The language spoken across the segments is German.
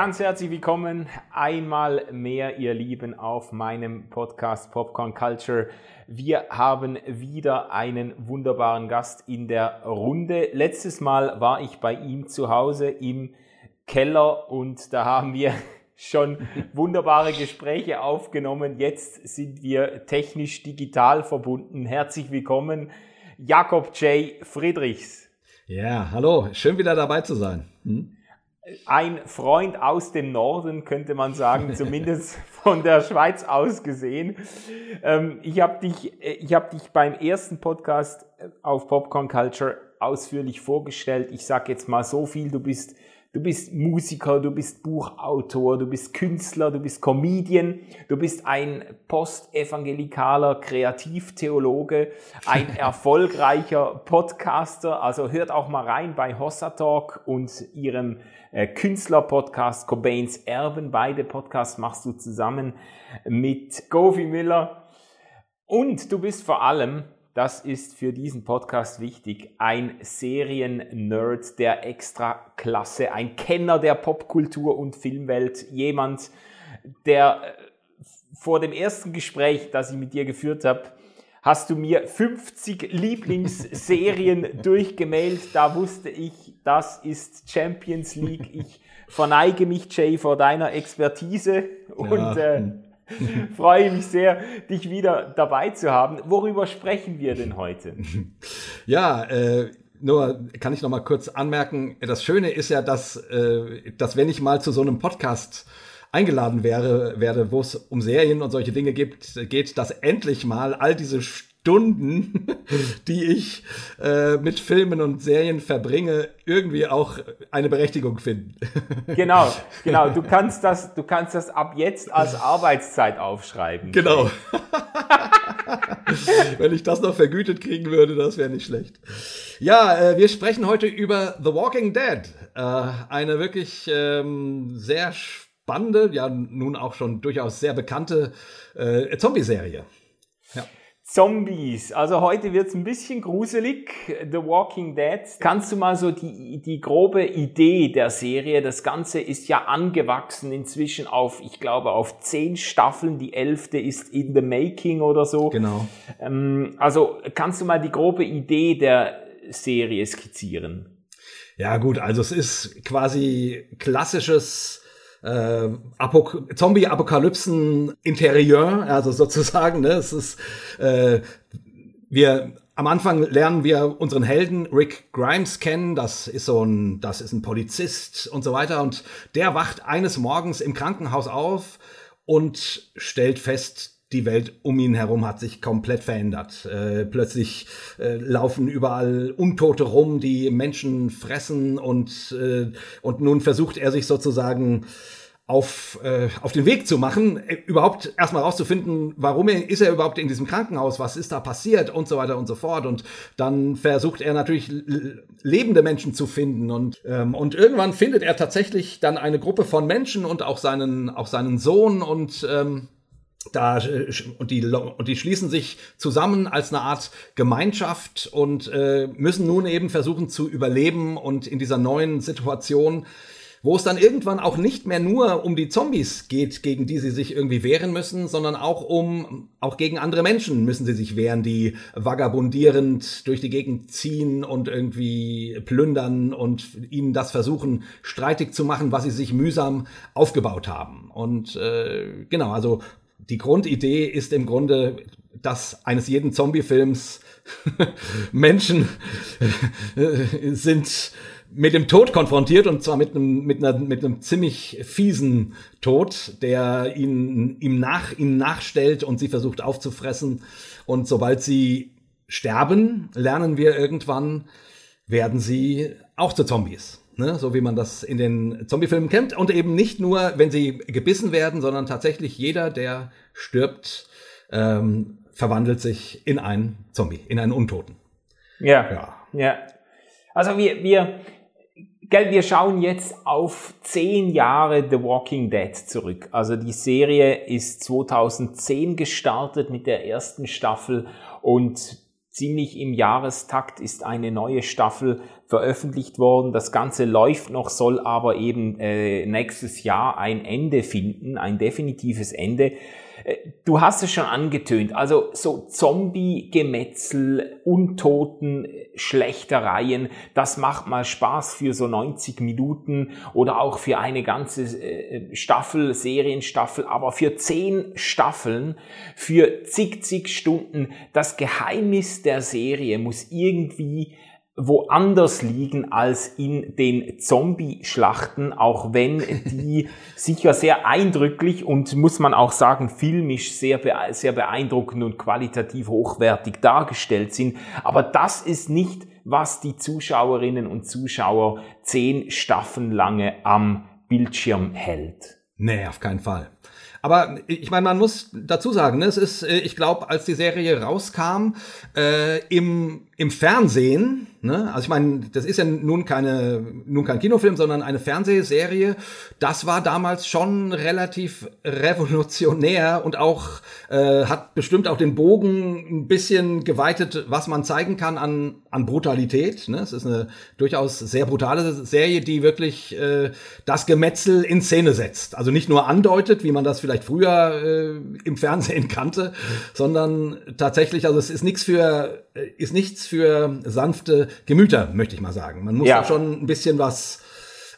Ganz herzlich willkommen einmal mehr, ihr Lieben, auf meinem Podcast Popcorn Culture. Wir haben wieder einen wunderbaren Gast in der Runde. Letztes Mal war ich bei ihm zu Hause im Keller und da haben wir schon wunderbare Gespräche aufgenommen. Jetzt sind wir technisch digital verbunden. Herzlich willkommen, Jakob J. Friedrichs. Ja, hallo, schön wieder dabei zu sein. Hm? Ein Freund aus dem Norden, könnte man sagen, zumindest von der Schweiz aus gesehen. Ähm, ich habe dich, äh, ich hab dich beim ersten Podcast äh, auf Popcorn Culture ausführlich vorgestellt. Ich sage jetzt mal so viel, du bist Du bist Musiker, du bist Buchautor, du bist Künstler, du bist Comedian, du bist ein postevangelikaler Kreativtheologe, ein erfolgreicher Podcaster. Also hört auch mal rein bei Hossa Talk und ihrem Künstler-Podcast Cobains Erben. Beide Podcasts machst du zusammen mit Gofi Miller. Und du bist vor allem das ist für diesen Podcast wichtig, ein Serien-Nerd der Extraklasse, ein Kenner der Popkultur und Filmwelt, jemand, der äh, vor dem ersten Gespräch, das ich mit dir geführt habe, hast du mir 50 Lieblingsserien durchgemailt. Da wusste ich, das ist Champions League. Ich verneige mich, Jay, vor deiner Expertise und ja. äh, Freue mich sehr, dich wieder dabei zu haben. Worüber sprechen wir denn heute? Ja, äh, nur kann ich noch mal kurz anmerken, das Schöne ist ja, dass, äh, dass wenn ich mal zu so einem Podcast eingeladen wäre, werde, wo es um Serien und solche Dinge gibt, geht, dass endlich mal all diese Stunden, die ich äh, mit Filmen und Serien verbringe, irgendwie auch eine Berechtigung finden. Genau, genau. Du kannst das, du kannst das ab jetzt als Arbeitszeit aufschreiben. Genau. Wenn ich das noch vergütet kriegen würde, das wäre nicht schlecht. Ja, äh, wir sprechen heute über The Walking Dead. Äh, eine wirklich ähm, sehr spannende, ja nun auch schon durchaus sehr bekannte äh, Zombie-Serie. Ja. Zombies. Also heute wird's ein bisschen gruselig. The Walking Dead. Kannst du mal so die, die grobe Idee der Serie? Das Ganze ist ja angewachsen inzwischen auf, ich glaube, auf zehn Staffeln. Die elfte ist in the making oder so. Genau. Ähm, also kannst du mal die grobe Idee der Serie skizzieren? Ja gut, also es ist quasi klassisches äh, Zombie-Apokalypsen-Interieur, also sozusagen. Ne? Es ist, äh, wir am Anfang lernen wir unseren Helden Rick Grimes kennen. Das ist so ein, das ist ein Polizist und so weiter. Und der wacht eines Morgens im Krankenhaus auf und stellt fest, die Welt um ihn herum hat sich komplett verändert. Äh, plötzlich äh, laufen überall Untote rum, die Menschen fressen und, äh, und nun versucht er sich sozusagen auf, äh, auf den Weg zu machen, äh, überhaupt erstmal rauszufinden, warum er, ist er überhaupt in diesem Krankenhaus, was ist da passiert und so weiter und so fort. Und dann versucht er natürlich lebende Menschen zu finden und, ähm, und irgendwann findet er tatsächlich dann eine Gruppe von Menschen und auch seinen, auch seinen Sohn und ähm, da äh, und die und die schließen sich zusammen als eine Art Gemeinschaft und äh, müssen nun eben versuchen zu überleben und in dieser neuen Situation wo es dann irgendwann auch nicht mehr nur um die Zombies geht, gegen die sie sich irgendwie wehren müssen, sondern auch um, auch gegen andere Menschen müssen sie sich wehren, die vagabundierend durch die Gegend ziehen und irgendwie plündern und ihnen das versuchen, streitig zu machen, was sie sich mühsam aufgebaut haben. Und äh, genau, also die Grundidee ist im Grunde, dass eines jeden Zombie-Films Menschen sind mit dem Tod konfrontiert und zwar mit einem, mit einer, mit einem ziemlich fiesen Tod, der ihn, ihm nach, ihm nachstellt und sie versucht aufzufressen. Und sobald sie sterben, lernen wir irgendwann, werden sie auch zu Zombies. Ne? So wie man das in den Zombie-Filmen kennt. Und eben nicht nur, wenn sie gebissen werden, sondern tatsächlich jeder, der stirbt, ähm, verwandelt sich in einen Zombie, in einen Untoten. Ja. Ja. ja. Also wir, wir, Gell, wir schauen jetzt auf zehn Jahre The Walking Dead zurück. Also die Serie ist 2010 gestartet mit der ersten Staffel und ziemlich im Jahrestakt ist eine neue Staffel veröffentlicht worden. Das Ganze läuft noch, soll aber eben äh, nächstes Jahr ein Ende finden, ein definitives Ende. Äh, du hast es schon angetönt, also so Zombie-Gemetzel, Untoten, Schlechtereien, das macht mal Spaß für so 90 Minuten oder auch für eine ganze äh, Staffel, Serienstaffel, aber für 10 Staffeln, für zig, zig Stunden, das Geheimnis der Serie muss irgendwie woanders liegen als in den Zombie-Schlachten, auch wenn die sicher sehr eindrücklich und muss man auch sagen, filmisch sehr, sehr beeindruckend und qualitativ hochwertig dargestellt sind. Aber das ist nicht, was die Zuschauerinnen und Zuschauer zehn Staffeln lange am Bildschirm hält. Nee, auf keinen Fall. Aber ich meine, man muss dazu sagen, ne, es ist, äh, ich glaube, als die Serie rauskam, äh, im, im Fernsehen, Ne? Also ich meine, das ist ja nun keine, nun kein Kinofilm, sondern eine Fernsehserie. Das war damals schon relativ revolutionär und auch äh, hat bestimmt auch den Bogen ein bisschen geweitet, was man zeigen kann an, an Brutalität. Ne? Es ist eine durchaus sehr brutale Serie, die wirklich äh, das Gemetzel in Szene setzt. Also nicht nur andeutet, wie man das vielleicht früher äh, im Fernsehen kannte, sondern tatsächlich, also es ist nichts für, ist nichts für sanfte Gemüter, möchte ich mal sagen. Man muss ja. da schon ein bisschen was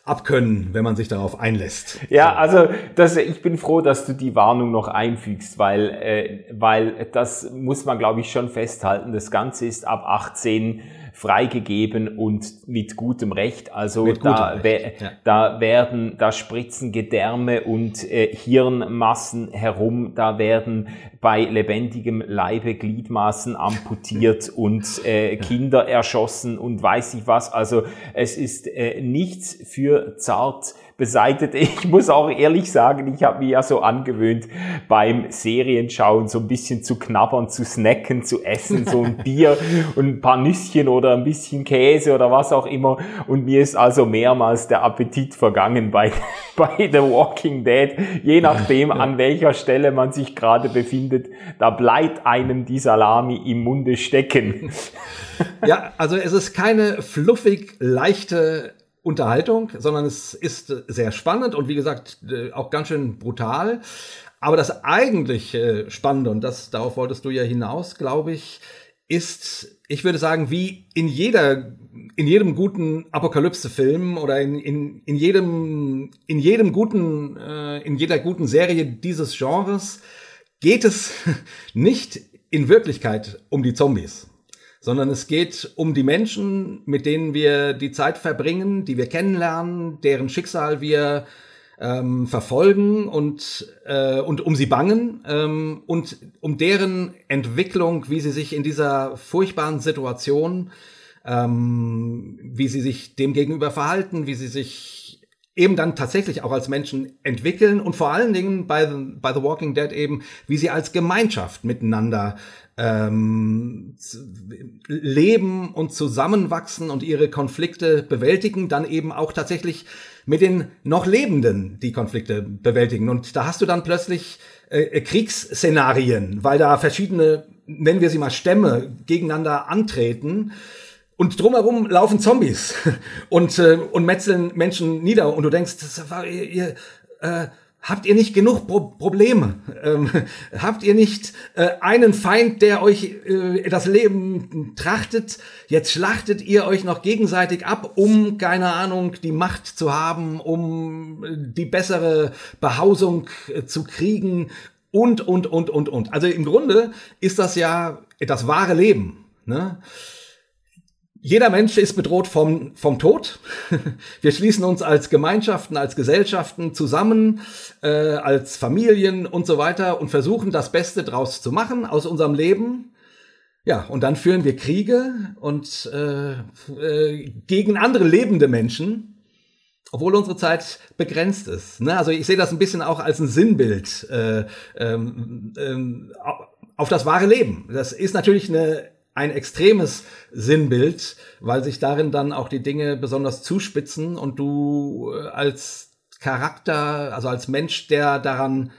abkönnen, wenn man sich darauf einlässt. Ja, also das, ich bin froh, dass du die Warnung noch einfügst, weil, äh, weil das muss man, glaube ich, schon festhalten. Das Ganze ist ab 18 freigegeben und mit gutem Recht. Also mit da, Recht. Ja. da werden, da spritzen Gedärme und äh, Hirnmassen herum, da werden bei lebendigem Leibe Gliedmaßen amputiert und äh, Kinder erschossen und weiß ich was. Also es ist äh, nichts für zart beseitigt. Ich muss auch ehrlich sagen, ich habe mir ja so angewöhnt, beim Serienschauen so ein bisschen zu knabbern, zu snacken, zu essen, so ein Bier und ein paar Nüsschen oder ein bisschen Käse oder was auch immer. Und mir ist also mehrmals der Appetit vergangen bei, bei The Walking Dead. Je nachdem, an welcher Stelle man sich gerade befindet, da bleibt einem die Salami im Munde stecken. Ja, also es ist keine fluffig leichte Unterhaltung, sondern es ist sehr spannend und wie gesagt äh, auch ganz schön brutal. Aber das eigentlich äh, Spannende, und das, darauf wolltest du ja hinaus, glaube ich, ist, ich würde sagen, wie in jeder, in jedem guten Apokalypse-Film oder in, in, in jedem, in jedem guten, äh, in jeder guten Serie dieses Genres geht es nicht in Wirklichkeit um die Zombies sondern es geht um die Menschen, mit denen wir die Zeit verbringen, die wir kennenlernen, deren Schicksal wir ähm, verfolgen und, äh, und um sie bangen ähm, und um deren Entwicklung, wie sie sich in dieser furchtbaren Situation, ähm, wie sie sich dem gegenüber verhalten, wie sie sich eben dann tatsächlich auch als Menschen entwickeln und vor allen Dingen bei The, bei The Walking Dead eben, wie sie als Gemeinschaft miteinander ähm, leben und zusammenwachsen und ihre Konflikte bewältigen, dann eben auch tatsächlich mit den noch Lebenden die Konflikte bewältigen. Und da hast du dann plötzlich äh, äh Kriegsszenarien, weil da verschiedene, nennen wir sie mal Stämme, gegeneinander antreten. Und drumherum laufen Zombies und, äh, und metzeln Menschen nieder. Und du denkst, das war, ihr, äh, Habt ihr nicht genug Pro Probleme? Ähm, habt ihr nicht äh, einen Feind, der euch äh, das Leben trachtet? Jetzt schlachtet ihr euch noch gegenseitig ab, um, keine Ahnung, die Macht zu haben, um äh, die bessere Behausung äh, zu kriegen und, und, und, und, und. Also im Grunde ist das ja das wahre Leben. Ne? Jeder Mensch ist bedroht vom, vom Tod. Wir schließen uns als Gemeinschaften, als Gesellschaften zusammen, äh, als Familien und so weiter und versuchen das Beste draus zu machen aus unserem Leben. Ja, und dann führen wir Kriege und äh, äh, gegen andere lebende Menschen, obwohl unsere Zeit begrenzt ist. Ne? Also ich sehe das ein bisschen auch als ein Sinnbild äh, ähm, ähm, auf das wahre Leben. Das ist natürlich eine ein extremes Sinnbild, weil sich darin dann auch die Dinge besonders zuspitzen und du äh, als Charakter, also als Mensch, der daran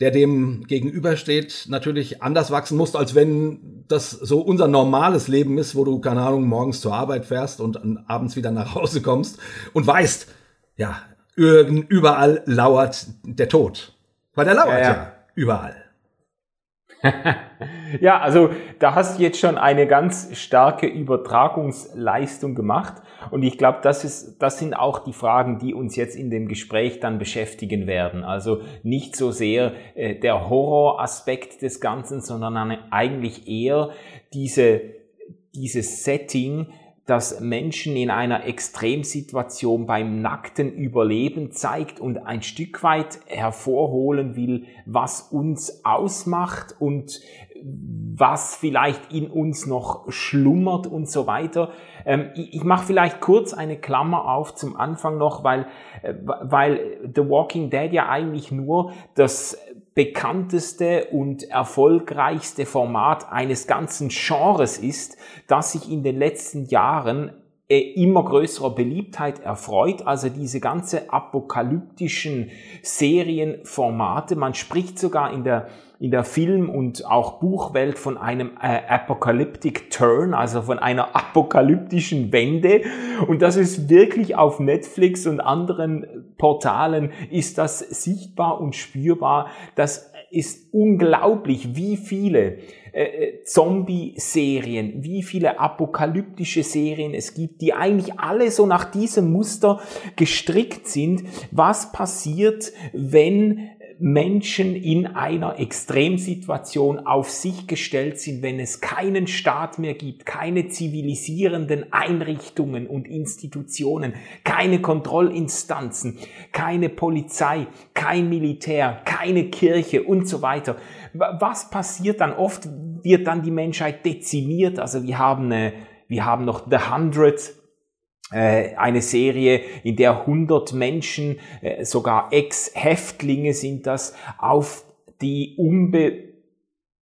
der dem gegenübersteht, natürlich anders wachsen musst, als wenn das so unser normales Leben ist, wo du, keine Ahnung, morgens zur Arbeit fährst und abends wieder nach Hause kommst und weißt, ja, überall lauert der Tod. Weil der lauert ja, ja. ja überall. Ja, also da hast du jetzt schon eine ganz starke Übertragungsleistung gemacht. Und ich glaube, das, ist, das sind auch die Fragen, die uns jetzt in dem Gespräch dann beschäftigen werden. Also nicht so sehr äh, der Horroraspekt des Ganzen, sondern eigentlich eher diese, dieses Setting, das Menschen in einer Extremsituation beim nackten Überleben zeigt und ein Stück weit hervorholen will, was uns ausmacht und was vielleicht in uns noch schlummert und so weiter. Ähm, ich mache vielleicht kurz eine Klammer auf zum Anfang noch, weil, äh, weil The Walking Dead ja eigentlich nur das bekannteste und erfolgreichste Format eines ganzen Genres ist, das sich in den letzten Jahren äh, immer größerer Beliebtheit erfreut, also diese ganze apokalyptischen Serienformate. Man spricht sogar in der in der Film- und auch Buchwelt von einem äh, Apocalyptic Turn, also von einer apokalyptischen Wende. Und das ist wirklich auf Netflix und anderen Portalen ist das sichtbar und spürbar. Das ist unglaublich, wie viele äh, äh, Zombie-Serien, wie viele apokalyptische Serien es gibt, die eigentlich alle so nach diesem Muster gestrickt sind. Was passiert, wenn Menschen in einer Extremsituation auf sich gestellt sind, wenn es keinen Staat mehr gibt, keine zivilisierenden Einrichtungen und Institutionen, keine Kontrollinstanzen, keine Polizei, kein Militär, keine Kirche und so weiter. Was passiert dann? Oft wird dann die Menschheit dezimiert. Also wir haben, eine, wir haben noch The Hundred, eine Serie, in der 100 Menschen, äh, sogar Ex-Häftlinge sind das, auf die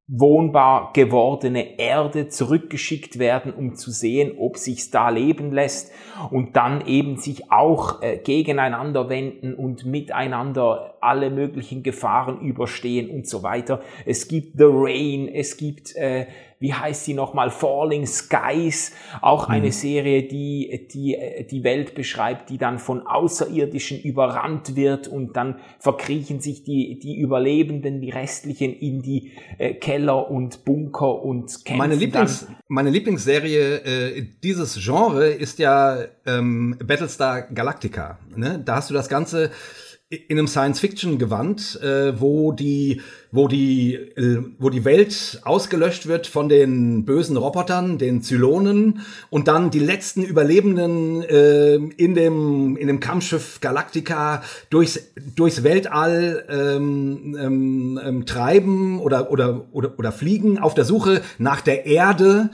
unbewohnbar gewordene Erde zurückgeschickt werden, um zu sehen, ob sich's da leben lässt und dann eben sich auch äh, gegeneinander wenden und miteinander alle möglichen Gefahren überstehen und so weiter. Es gibt The Rain, es gibt äh, wie heißt sie nochmal, Falling Skies, auch eine mhm. Serie, die, die die Welt beschreibt, die dann von Außerirdischen überrannt wird und dann verkriechen sich die, die Überlebenden, die restlichen in die äh, Keller und Bunker und kämpfen. Meine, Lieblings, dann. meine Lieblingsserie äh, dieses Genre ist ja ähm, Battlestar Galactica. Ne? Da hast du das Ganze in einem Science-Fiction-Gewand, äh, wo die wo die, äh, wo die Welt ausgelöscht wird von den bösen Robotern, den Zylonen, und dann die letzten Überlebenden äh, in dem in dem Kampfschiff Galactica durchs durchs Weltall ähm, ähm, ähm, treiben oder oder oder oder fliegen auf der Suche nach der Erde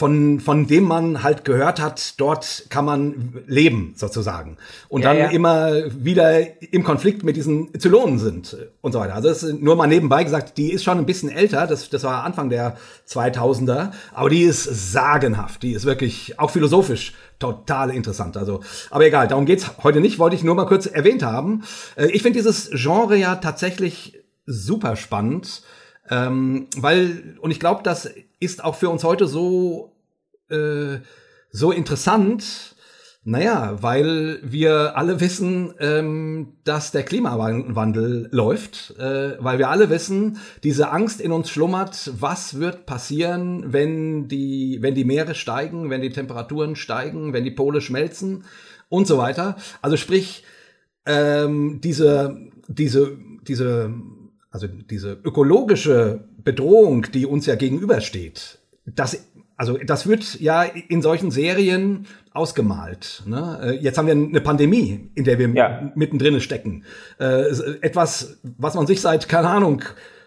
von, von dem man halt gehört hat, dort kann man leben, sozusagen. Und ja, dann ja. immer wieder im Konflikt mit diesen Zylonen sind und so weiter. Also das ist nur mal nebenbei gesagt, die ist schon ein bisschen älter, das, das war Anfang der 2000er, aber die ist sagenhaft, die ist wirklich auch philosophisch total interessant. Also, aber egal, darum geht's heute nicht, wollte ich nur mal kurz erwähnt haben. Äh, ich finde dieses Genre ja tatsächlich super spannend, ähm, weil, und ich glaube, das ist auch für uns heute so, äh, so interessant, naja, weil wir alle wissen, ähm, dass der Klimawandel läuft, äh, weil wir alle wissen, diese Angst in uns schlummert, was wird passieren, wenn die, wenn die Meere steigen, wenn die Temperaturen steigen, wenn die Pole schmelzen und so weiter. Also sprich, ähm, diese, diese, diese, also diese ökologische Bedrohung, die uns ja gegenübersteht, das, also das wird ja in solchen Serien ausgemalt. Ne? Äh, jetzt haben wir eine Pandemie, in der wir ja. mittendrin stecken. Äh, etwas, was man sich seit, keine Ahnung,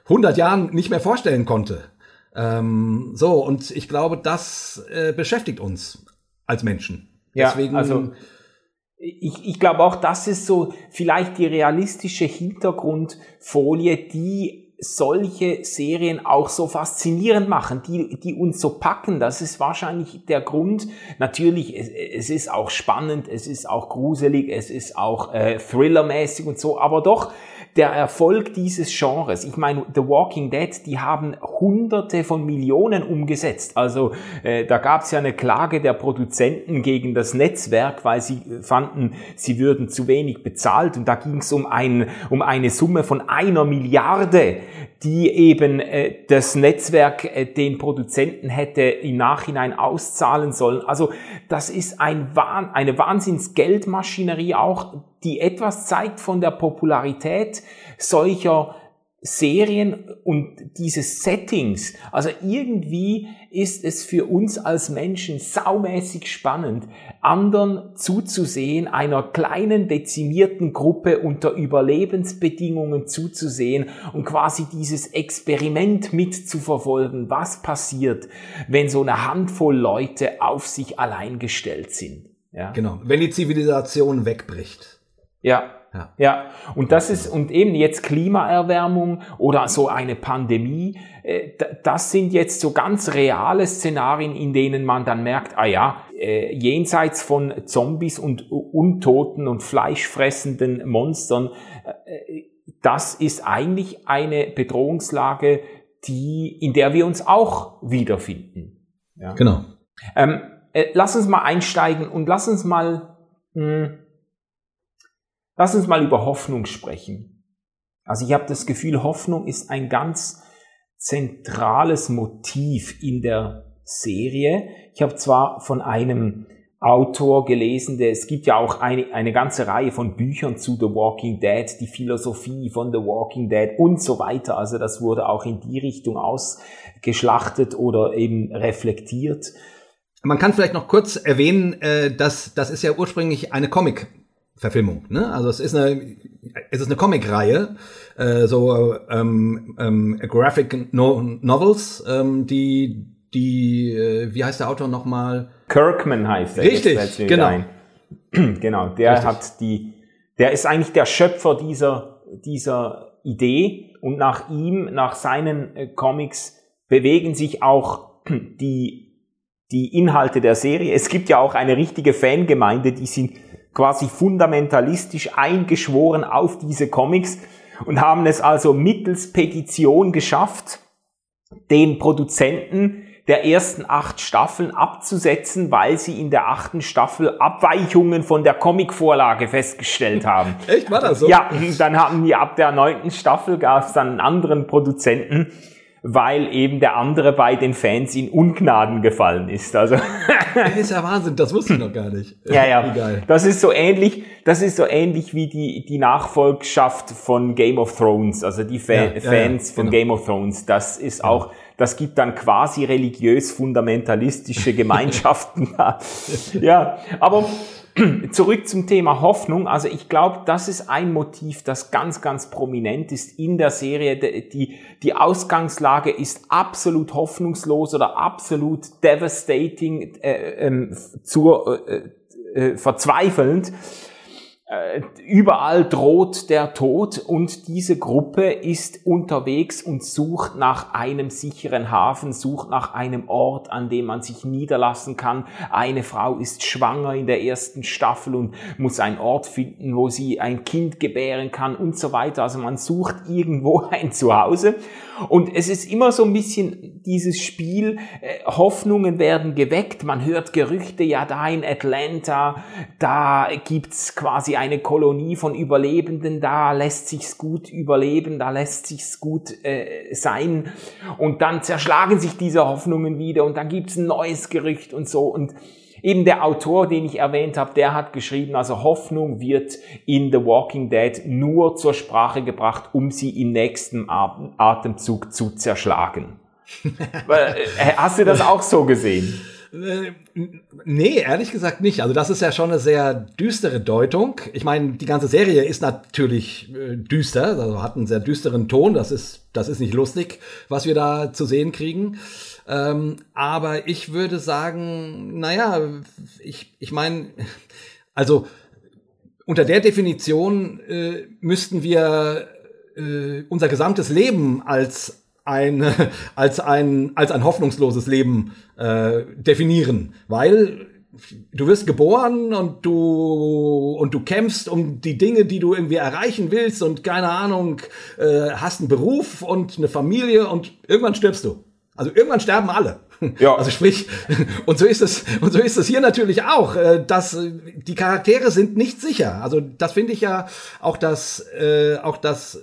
100 Jahren nicht mehr vorstellen konnte. Ähm, so, und ich glaube, das äh, beschäftigt uns als Menschen. Ja, Deswegen, also ich, ich glaube auch, das ist so vielleicht die realistische Hintergrundfolie, die solche Serien auch so faszinierend machen, die, die uns so packen. Das ist wahrscheinlich der Grund. Natürlich, es, es ist auch spannend, es ist auch gruselig, es ist auch äh, thrillermäßig und so, aber doch der Erfolg dieses Genres. Ich meine, The Walking Dead, die haben Hunderte von Millionen umgesetzt. Also äh, da gab es ja eine Klage der Produzenten gegen das Netzwerk, weil sie fanden, sie würden zu wenig bezahlt. Und da ging es um, ein, um eine Summe von einer Milliarde, die eben äh, das Netzwerk äh, den Produzenten hätte im Nachhinein auszahlen sollen. Also das ist ein, eine Wahnsinnsgeldmaschinerie auch, die etwas zeigt von der Popularität solcher Serien und dieses Settings. Also irgendwie ist es für uns als Menschen saumäßig spannend, anderen zuzusehen, einer kleinen dezimierten Gruppe unter Überlebensbedingungen zuzusehen und quasi dieses Experiment mitzuverfolgen, was passiert, wenn so eine Handvoll Leute auf sich allein gestellt sind. Ja. Genau, wenn die Zivilisation wegbricht. Ja, ja. ja, und das ist, und eben jetzt Klimaerwärmung oder so eine Pandemie, äh, das sind jetzt so ganz reale Szenarien, in denen man dann merkt, ah ja, äh, jenseits von Zombies und Untoten und fleischfressenden Monstern, äh, das ist eigentlich eine Bedrohungslage, die, in der wir uns auch wiederfinden. Ja. Genau. Ähm, äh, lass uns mal einsteigen und lass uns mal, mh, hm, Lass uns mal über Hoffnung sprechen. Also ich habe das Gefühl, Hoffnung ist ein ganz zentrales Motiv in der Serie. Ich habe zwar von einem Autor gelesen, der, es gibt ja auch eine, eine ganze Reihe von Büchern zu The Walking Dead, die Philosophie von The Walking Dead und so weiter. Also das wurde auch in die Richtung ausgeschlachtet oder eben reflektiert. Man kann vielleicht noch kurz erwähnen, äh, dass das ist ja ursprünglich eine Comic Verfilmung. Ne? Also es ist eine, es ist eine Comic-Reihe, äh, so ähm, ähm, Graphic no Novels, ähm, die, die, äh, wie heißt der Autor nochmal? Kirkman heißt er. Richtig, genau. genau, der Richtig. hat die, der ist eigentlich der Schöpfer dieser, dieser Idee und nach ihm, nach seinen äh, Comics bewegen sich auch die, die Inhalte der Serie. Es gibt ja auch eine richtige Fangemeinde, die sind quasi fundamentalistisch eingeschworen auf diese Comics und haben es also mittels Petition geschafft, den Produzenten der ersten acht Staffeln abzusetzen, weil sie in der achten Staffel Abweichungen von der Comicvorlage festgestellt haben. Echt, war das so? Ja, dann haben die ab der neunten Staffel gab es dann einen anderen Produzenten, weil eben der andere bei den Fans in Ungnaden gefallen ist. Also das ist ja Wahnsinn, das wusste ich noch gar nicht. Ja, ja. Egal. Das ist so ähnlich, das ist so ähnlich wie die die Nachfolgschaft von Game of Thrones, also die Fa ja, Fans ja, von genau. Game of Thrones. Das ist ja. auch das gibt dann quasi religiös fundamentalistische Gemeinschaften. ja, aber Zurück zum Thema Hoffnung. Also ich glaube, das ist ein Motiv, das ganz, ganz prominent ist in der Serie. Die, die Ausgangslage ist absolut hoffnungslos oder absolut devastating, äh, äh, zur, äh, äh, verzweifelnd. Äh, überall droht der Tod und diese Gruppe ist unterwegs und sucht nach einem sicheren Hafen, sucht nach einem Ort, an dem man sich niederlassen kann. Eine Frau ist schwanger in der ersten Staffel und muss einen Ort finden, wo sie ein Kind gebären kann und so weiter. Also man sucht irgendwo ein Zuhause und es ist immer so ein bisschen dieses Spiel, äh, Hoffnungen werden geweckt, man hört Gerüchte, ja da in Atlanta, da gibt's quasi eine Kolonie von Überlebenden, da lässt sich's gut überleben, da lässt sich's gut äh, sein und dann zerschlagen sich diese Hoffnungen wieder und dann gibt's ein neues Gerücht und so und Eben der Autor, den ich erwähnt habe, der hat geschrieben, also Hoffnung wird in The Walking Dead nur zur Sprache gebracht, um sie im nächsten Atemzug zu zerschlagen. Äh, hast du das auch so gesehen? Äh, nee, ehrlich gesagt nicht. Also das ist ja schon eine sehr düstere Deutung. Ich meine, die ganze Serie ist natürlich äh, düster, also hat einen sehr düsteren Ton. Das ist, das ist nicht lustig, was wir da zu sehen kriegen. Ähm, aber ich würde sagen, naja, ich, ich meine, also unter der Definition äh, müssten wir äh, unser gesamtes Leben als ein, als ein, als ein hoffnungsloses Leben äh, definieren, weil du wirst geboren und du und du kämpfst um die Dinge, die du irgendwie erreichen willst und keine Ahnung, äh, hast einen Beruf und eine Familie und irgendwann stirbst du. Also irgendwann sterben alle. Ja. Also sprich, und so ist es, und so ist es hier natürlich auch, äh, dass die Charaktere sind nicht sicher. Also das finde ich ja auch das, äh, auch das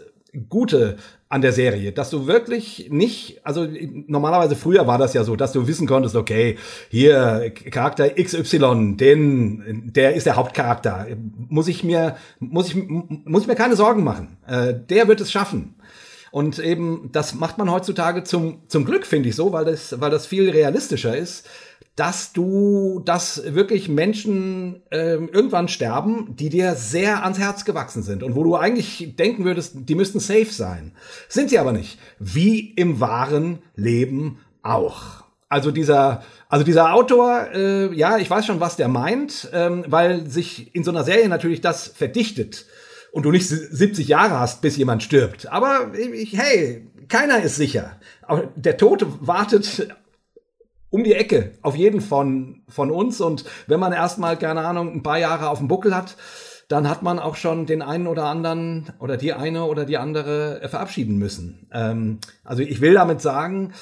Gute an der Serie, dass du wirklich nicht, also normalerweise früher war das ja so, dass du wissen konntest, okay, hier Charakter XY, den, der ist der Hauptcharakter, muss ich mir, muss ich, muss ich mir keine Sorgen machen, äh, der wird es schaffen. Und eben, das macht man heutzutage zum, zum Glück, finde ich so, weil das, weil das viel realistischer ist dass du, dass wirklich Menschen äh, irgendwann sterben, die dir sehr ans Herz gewachsen sind und wo du eigentlich denken würdest, die müssten safe sein. Sind sie aber nicht. Wie im wahren Leben auch. Also dieser, also dieser Autor, äh, ja, ich weiß schon, was der meint, ähm, weil sich in so einer Serie natürlich das verdichtet und du nicht 70 Jahre hast, bis jemand stirbt. Aber hey, keiner ist sicher. Der Tote wartet um die Ecke, auf jeden von, von uns. Und wenn man erstmal, keine Ahnung, ein paar Jahre auf dem Buckel hat, dann hat man auch schon den einen oder anderen oder die eine oder die andere verabschieden müssen. Ähm, also ich will damit sagen,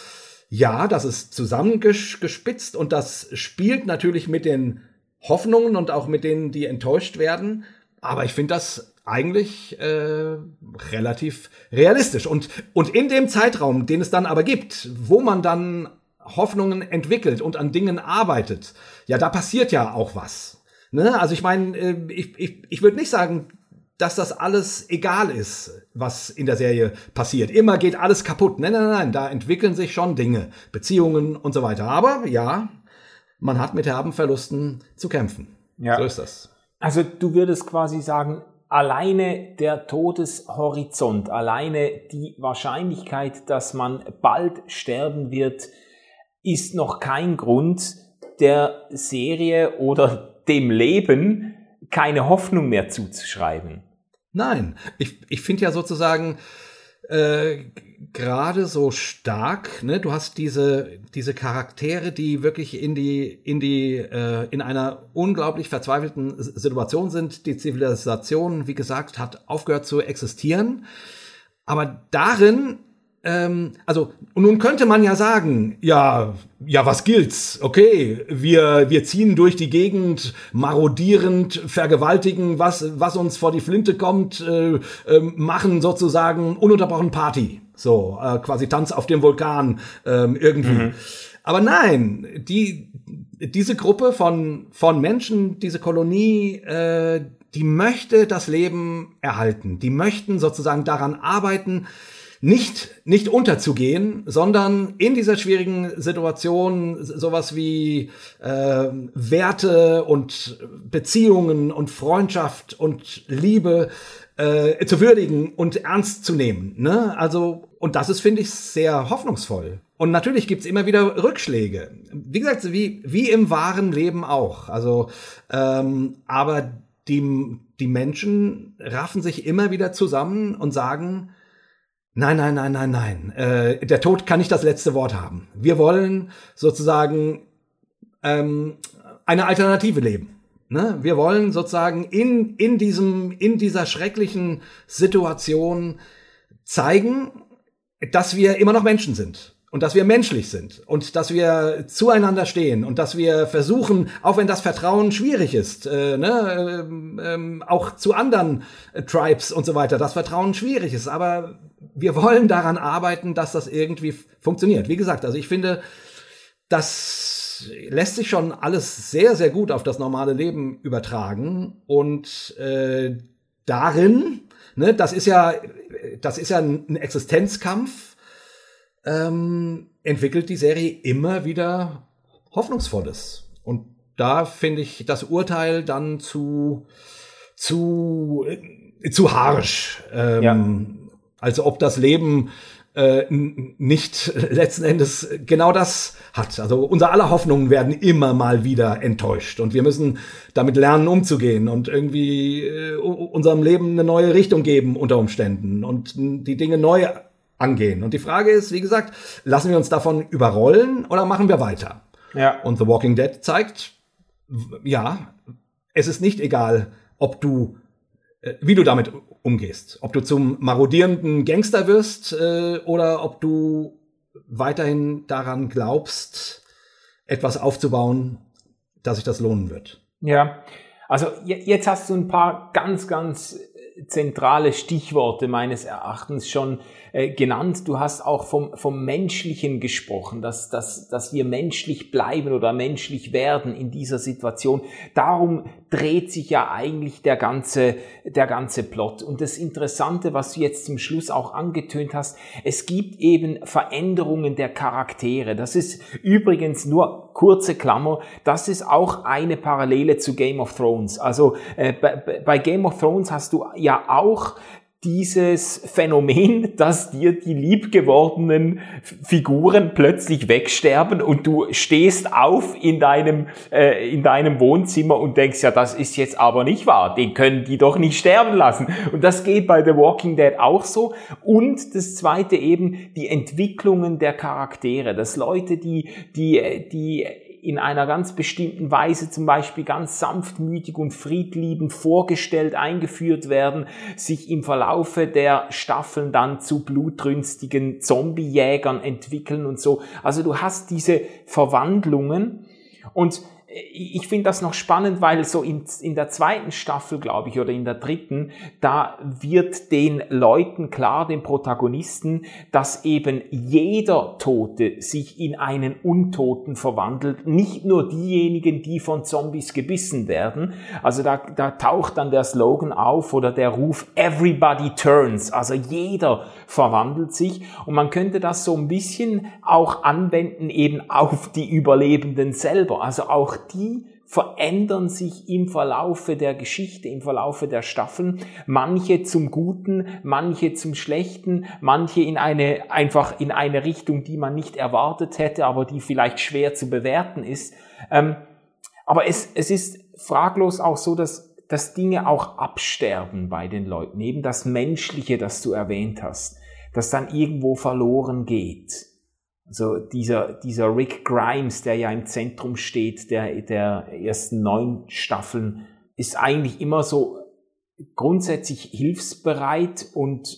ja, das ist zusammengespitzt und das spielt natürlich mit den Hoffnungen und auch mit denen, die enttäuscht werden. Aber ich finde das eigentlich äh, relativ realistisch. Und, und in dem Zeitraum, den es dann aber gibt, wo man dann Hoffnungen entwickelt und an Dingen arbeitet, ja, da passiert ja auch was. Ne? Also ich meine, äh, ich, ich, ich würde nicht sagen, dass das alles egal ist, was in der Serie passiert. Immer geht alles kaputt. Nein, nein, nein, da entwickeln sich schon Dinge, Beziehungen und so weiter. Aber ja, man hat mit herben Verlusten zu kämpfen. Ja. So ist das. Also du würdest quasi sagen, alleine der Todeshorizont, alleine die Wahrscheinlichkeit, dass man bald sterben wird, ist noch kein Grund, der Serie oder dem Leben keine Hoffnung mehr zuzuschreiben. Nein, ich, ich finde ja sozusagen äh, gerade so stark, ne? Du hast diese, diese Charaktere, die wirklich in die, in die, äh, in einer unglaublich verzweifelten Situation sind. Die Zivilisation, wie gesagt, hat aufgehört zu existieren. Aber darin ähm, also, und nun könnte man ja sagen, ja, ja, was gilt's? Okay, wir, wir ziehen durch die Gegend, marodierend, vergewaltigen, was, was uns vor die Flinte kommt, äh, äh, machen sozusagen ununterbrochen Party. So, äh, quasi Tanz auf dem Vulkan äh, irgendwie. Mhm. Aber nein, die, diese Gruppe von, von Menschen, diese Kolonie, äh, die möchte das Leben erhalten. Die möchten sozusagen daran arbeiten, nicht, nicht unterzugehen, sondern in dieser schwierigen Situation sowas wie äh, Werte und Beziehungen und Freundschaft und Liebe äh, zu würdigen und ernst zu nehmen. Ne? Also, und das ist, finde ich, sehr hoffnungsvoll. Und natürlich gibt's immer wieder Rückschläge. Wie gesagt, wie, wie im wahren Leben auch. Also, ähm, aber die, die Menschen raffen sich immer wieder zusammen und sagen, Nein, nein, nein, nein, nein. Äh, der Tod kann nicht das letzte Wort haben. Wir wollen sozusagen ähm, eine Alternative leben. Ne? Wir wollen sozusagen in, in, diesem, in dieser schrecklichen Situation zeigen, dass wir immer noch Menschen sind und dass wir menschlich sind und dass wir zueinander stehen und dass wir versuchen, auch wenn das Vertrauen schwierig ist, äh, ne, ähm, ähm, auch zu anderen äh, Tribes und so weiter, das Vertrauen schwierig ist, aber wir wollen daran arbeiten, dass das irgendwie funktioniert. Wie gesagt, also ich finde, das lässt sich schon alles sehr, sehr gut auf das normale Leben übertragen und äh, darin, ne, das ist ja, das ist ja ein Existenzkampf ähm, entwickelt die Serie immer wieder Hoffnungsvolles. Und da finde ich das Urteil dann zu, zu, äh, zu harsch. Ähm, ja. Also ob das Leben äh, nicht letzten Endes genau das hat. Also unser aller Hoffnungen werden immer mal wieder enttäuscht und wir müssen damit lernen, umzugehen und irgendwie äh, unserem Leben eine neue Richtung geben unter Umständen und die Dinge neu angehen. Und die Frage ist, wie gesagt, lassen wir uns davon überrollen oder machen wir weiter? Ja. Und The Walking Dead zeigt, ja, es ist nicht egal, ob du, äh, wie du damit umgehst. Ob du zum marodierenden Gangster wirst äh, oder ob du weiterhin daran glaubst, etwas aufzubauen, dass sich das lohnen wird. Ja, also jetzt hast du ein paar ganz, ganz zentrale Stichworte meines Erachtens schon äh, genannt. Du hast auch vom, vom Menschlichen gesprochen, dass, dass, dass wir menschlich bleiben oder menschlich werden in dieser Situation. Darum dreht sich ja eigentlich der ganze, der ganze Plot. Und das Interessante, was du jetzt zum Schluss auch angetönt hast, es gibt eben Veränderungen der Charaktere. Das ist übrigens nur kurze Klammer, das ist auch eine Parallele zu Game of Thrones. Also äh, bei, bei Game of Thrones hast du ja auch dieses Phänomen, dass dir die liebgewordenen Figuren plötzlich wegsterben und du stehst auf in deinem, äh, in deinem Wohnzimmer und denkst, ja, das ist jetzt aber nicht wahr, den können die doch nicht sterben lassen. Und das geht bei The Walking Dead auch so. Und das zweite eben, die Entwicklungen der Charaktere, dass Leute, die, die, die in einer ganz bestimmten Weise zum Beispiel ganz sanftmütig und friedliebend vorgestellt, eingeführt werden, sich im Verlaufe der Staffeln dann zu blutrünstigen Zombiejägern entwickeln und so. Also du hast diese Verwandlungen und ich finde das noch spannend, weil so in, in der zweiten Staffel, glaube ich, oder in der dritten, da wird den Leuten klar, den Protagonisten, dass eben jeder Tote sich in einen Untoten verwandelt. Nicht nur diejenigen, die von Zombies gebissen werden. Also da, da taucht dann der Slogan auf oder der Ruf Everybody turns. Also jeder verwandelt sich. Und man könnte das so ein bisschen auch anwenden eben auf die Überlebenden selber. Also auch die verändern sich im Verlaufe der Geschichte, im Verlaufe der Staffeln. Manche zum Guten, manche zum Schlechten, manche in eine, einfach in eine Richtung, die man nicht erwartet hätte, aber die vielleicht schwer zu bewerten ist. Ähm, aber es, es ist fraglos auch so, dass, dass Dinge auch absterben bei den Leuten. Eben das Menschliche, das du erwähnt hast, das dann irgendwo verloren geht. Also dieser, dieser Rick Grimes, der ja im Zentrum steht, der, der ersten neun Staffeln, ist eigentlich immer so grundsätzlich hilfsbereit und,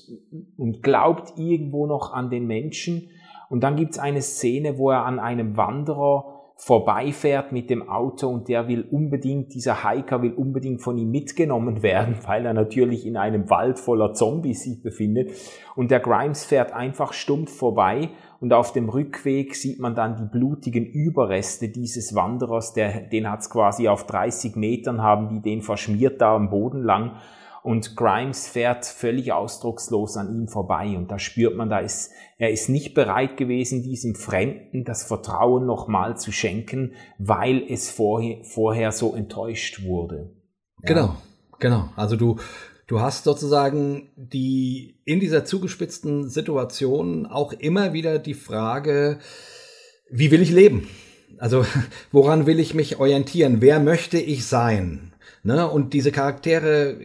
und glaubt irgendwo noch an den Menschen. Und dann gibt's eine Szene, wo er an einem Wanderer vorbeifährt mit dem Auto und der will unbedingt, dieser Hiker will unbedingt von ihm mitgenommen werden, weil er natürlich in einem Wald voller Zombies sich befindet. Und der Grimes fährt einfach stumpf vorbei und auf dem Rückweg sieht man dann die blutigen Überreste dieses Wanderers, der, den hat's quasi auf 30 Metern, haben die den verschmiert da am Boden lang und Grimes fährt völlig ausdruckslos an ihm vorbei und da spürt man, da ist, er ist nicht bereit gewesen, diesem Fremden das Vertrauen nochmal zu schenken, weil es vorher, vorher so enttäuscht wurde. Ja. Genau, genau. Also du, du hast sozusagen die, in dieser zugespitzten Situation auch immer wieder die Frage, wie will ich leben? Also woran will ich mich orientieren? Wer möchte ich sein? Ne? Und diese Charaktere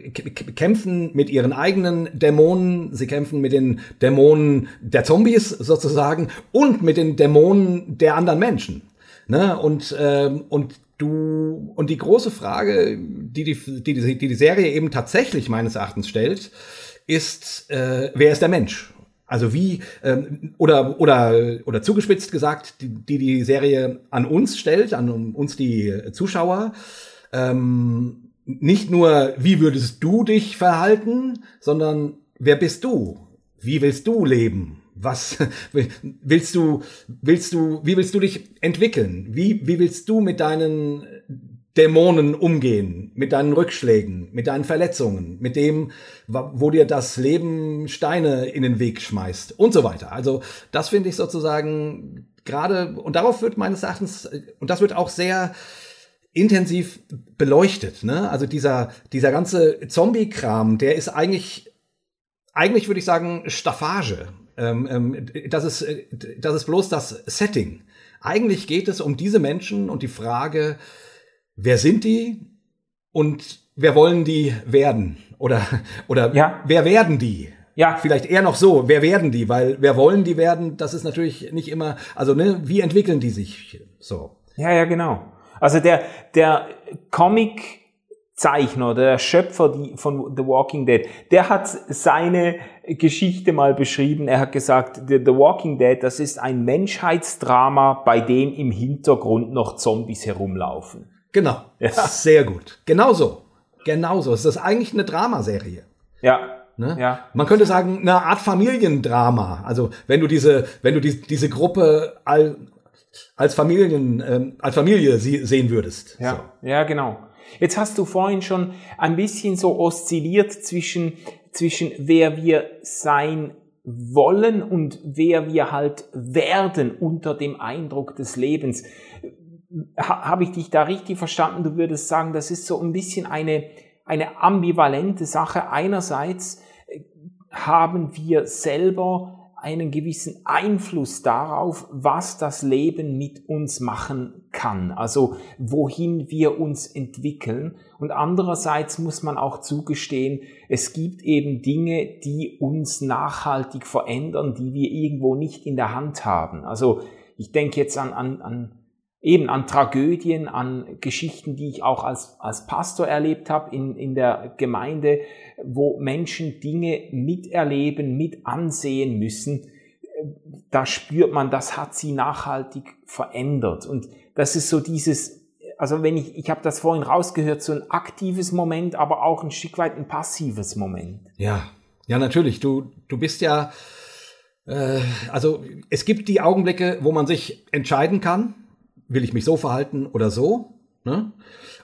kämpfen mit ihren eigenen Dämonen, sie kämpfen mit den Dämonen der Zombies sozusagen und mit den Dämonen der anderen Menschen. Ne? Und, ähm, und du, und die große Frage, die die, die, die, die Serie eben tatsächlich meines Erachtens stellt, ist, äh, wer ist der Mensch? Also wie ähm, oder oder oder zugespitzt gesagt, die, die die Serie an uns stellt, an uns die Zuschauer, ähm, nicht nur, wie würdest du dich verhalten, sondern wer bist du? Wie willst du leben? Was willst du, willst du, wie willst du dich entwickeln? Wie, wie willst du mit deinen Dämonen umgehen, mit deinen Rückschlägen, mit deinen Verletzungen, mit dem, wo dir das Leben Steine in den Weg schmeißt und so weiter. Also das finde ich sozusagen gerade, und darauf wird meines Erachtens, und das wird auch sehr, intensiv beleuchtet. Ne? Also dieser, dieser ganze Zombie-Kram, der ist eigentlich, eigentlich würde ich sagen, Staffage. Ähm, ähm, das, ist, äh, das ist bloß das Setting. Eigentlich geht es um diese Menschen und die Frage, wer sind die und wer wollen die werden? Oder, oder Ja. wer werden die? Ja. Vielleicht eher noch so, wer werden die? Weil wer wollen die werden, das ist natürlich nicht immer, also ne, wie entwickeln die sich so? Ja, ja, genau. Also der, der Comic-Zeichner, der Schöpfer von The Walking Dead, der hat seine Geschichte mal beschrieben. Er hat gesagt, The, Walking Dead, das ist ein Menschheitsdrama, bei dem im Hintergrund noch Zombies herumlaufen. Genau. Ja. Sehr gut. Genauso. Genauso. Es ist eigentlich eine Dramaserie. Ja. Ne? Ja. Man könnte sagen, eine Art Familiendrama. Also wenn du diese, wenn du die, diese Gruppe all, als Familien, ähm, als Familie sie, sehen würdest. Ja, ja, genau. Jetzt hast du vorhin schon ein bisschen so oszilliert zwischen, zwischen wer wir sein wollen und wer wir halt werden unter dem Eindruck des Lebens. Ha, Habe ich dich da richtig verstanden? Du würdest sagen, das ist so ein bisschen eine, eine ambivalente Sache. Einerseits äh, haben wir selber einen gewissen Einfluss darauf, was das Leben mit uns machen kann, also wohin wir uns entwickeln. Und andererseits muss man auch zugestehen, es gibt eben Dinge, die uns nachhaltig verändern, die wir irgendwo nicht in der Hand haben. Also ich denke jetzt an, an, an eben an Tragödien, an Geschichten, die ich auch als, als Pastor erlebt habe in, in der Gemeinde, wo Menschen Dinge miterleben, mit ansehen müssen. Da spürt man, das hat sie nachhaltig verändert. Und das ist so dieses, also wenn ich, ich habe das vorhin rausgehört, so ein aktives Moment, aber auch ein Stück weit ein passives Moment. Ja, ja, natürlich. Du, du bist ja, äh, also es gibt die Augenblicke, wo man sich entscheiden kann, will ich mich so verhalten oder so. Ne?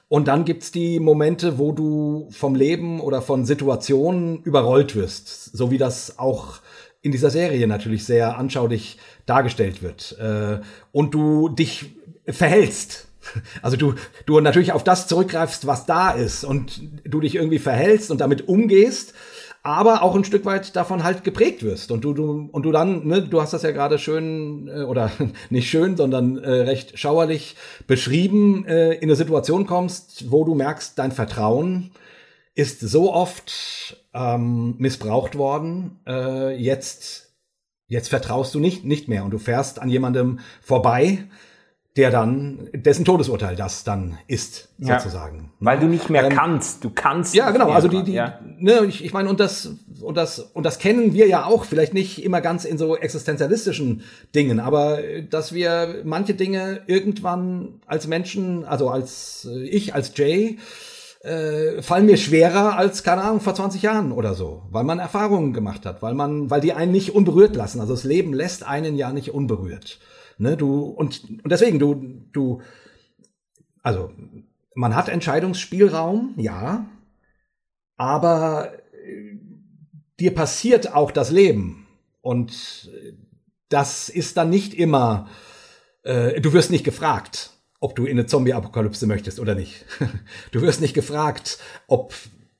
Und dann gibt's die Momente, wo du vom Leben oder von Situationen überrollt wirst, so wie das auch in dieser Serie natürlich sehr anschaulich dargestellt wird. Äh, und du dich verhältst. Also du, du natürlich auf das zurückgreifst, was da ist und du dich irgendwie verhältst und damit umgehst, aber auch ein Stück weit davon halt geprägt wirst. Und du, du und du dann, ne, du hast das ja gerade schön äh, oder nicht schön, sondern äh, recht schauerlich beschrieben, äh, in eine Situation kommst, wo du merkst, dein Vertrauen ist so oft ähm, missbraucht worden, äh, jetzt jetzt vertraust du nicht nicht mehr. Und du fährst an jemandem vorbei, der dann dessen Todesurteil das dann ist Ja. sozusagen. Weil du nicht mehr Ähm, kannst. Du kannst ja, genau. Also die, die, ja. ne, ich, ich meine, und das, und das, und das kennen wir ja auch, vielleicht nicht immer ganz in so existenzialistischen Dingen, aber äh, dass wir manche Dinge irgendwann als Menschen, also als äh, ich, als Jay, äh, fallen mir schwerer als, keine Ahnung, vor 20 Jahren oder so, weil man Erfahrungen gemacht hat, weil man, weil die einen nicht unberührt lassen. Also das Leben lässt einen ja nicht unberührt. Ne, du, und, und deswegen, du, du, also, man hat Entscheidungsspielraum, ja, aber äh, dir passiert auch das Leben. Und äh, das ist dann nicht immer, äh, du wirst nicht gefragt, ob du in eine Zombie-Apokalypse möchtest oder nicht. Du wirst nicht gefragt, ob,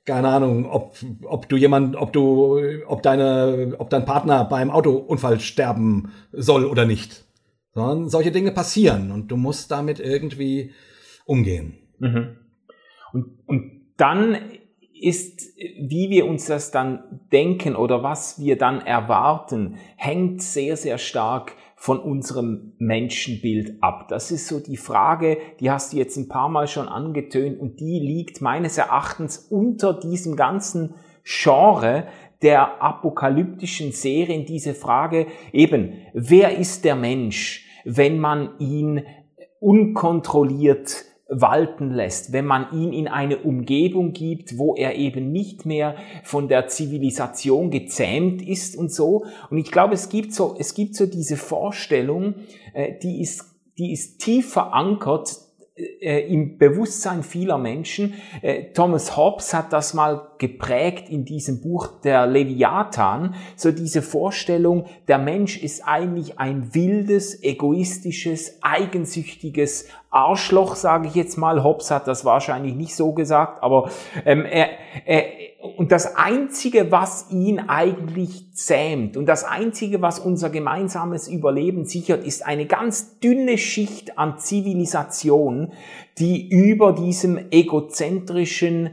keine Ahnung, ob, ob du jemand, ob du, ob deine, ob dein Partner beim Autounfall sterben soll oder nicht. Sondern solche Dinge passieren und du musst damit irgendwie umgehen. Mhm. Und, und dann ist, wie wir uns das dann denken oder was wir dann erwarten, hängt sehr, sehr stark von unserem Menschenbild ab. Das ist so die Frage, die hast du jetzt ein paar Mal schon angetönt und die liegt meines Erachtens unter diesem ganzen Genre der apokalyptischen Serien, diese Frage eben, wer ist der Mensch, wenn man ihn unkontrolliert walten lässt, wenn man ihn in eine Umgebung gibt, wo er eben nicht mehr von der Zivilisation gezähmt ist und so. Und ich glaube, es gibt so, es gibt so diese Vorstellung, äh, die ist, die ist tief verankert im Bewusstsein vieler Menschen. Äh, Thomas Hobbes hat das mal geprägt in diesem Buch der Leviathan, so diese Vorstellung, der Mensch ist eigentlich ein wildes, egoistisches, eigensüchtiges Arschloch, sage ich jetzt mal. Hobbes hat das wahrscheinlich nicht so gesagt, aber ähm, er, er, und das Einzige, was ihn eigentlich zähmt und das Einzige, was unser gemeinsames Überleben sichert, ist eine ganz dünne Schicht an Zivilisation, die über diesem egozentrischen, äh,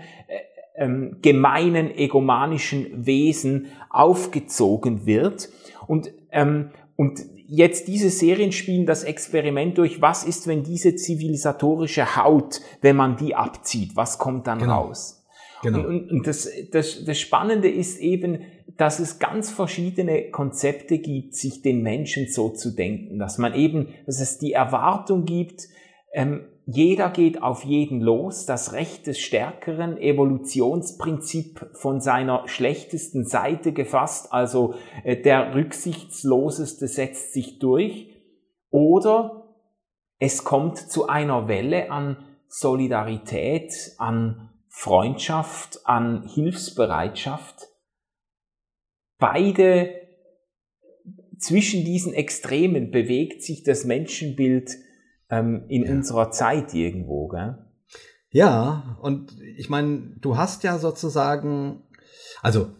ähm, gemeinen, egomanischen Wesen aufgezogen wird. Und, ähm, und jetzt diese Serien spielen das Experiment durch, was ist, wenn diese zivilisatorische Haut, wenn man die abzieht, was kommt dann genau. raus? Genau. Und, und das, das, das Spannende ist eben, dass es ganz verschiedene Konzepte gibt, sich den Menschen so zu denken, dass man eben, dass es die Erwartung gibt, ähm, jeder geht auf jeden los, das Recht des Stärkeren, Evolutionsprinzip von seiner schlechtesten Seite gefasst, also äh, der Rücksichtsloseste setzt sich durch, oder es kommt zu einer Welle an Solidarität, an Freundschaft, an Hilfsbereitschaft. Beide zwischen diesen Extremen bewegt sich das Menschenbild ähm, in ja. unserer Zeit irgendwo, gell? Ja, und ich meine, du hast ja sozusagen, also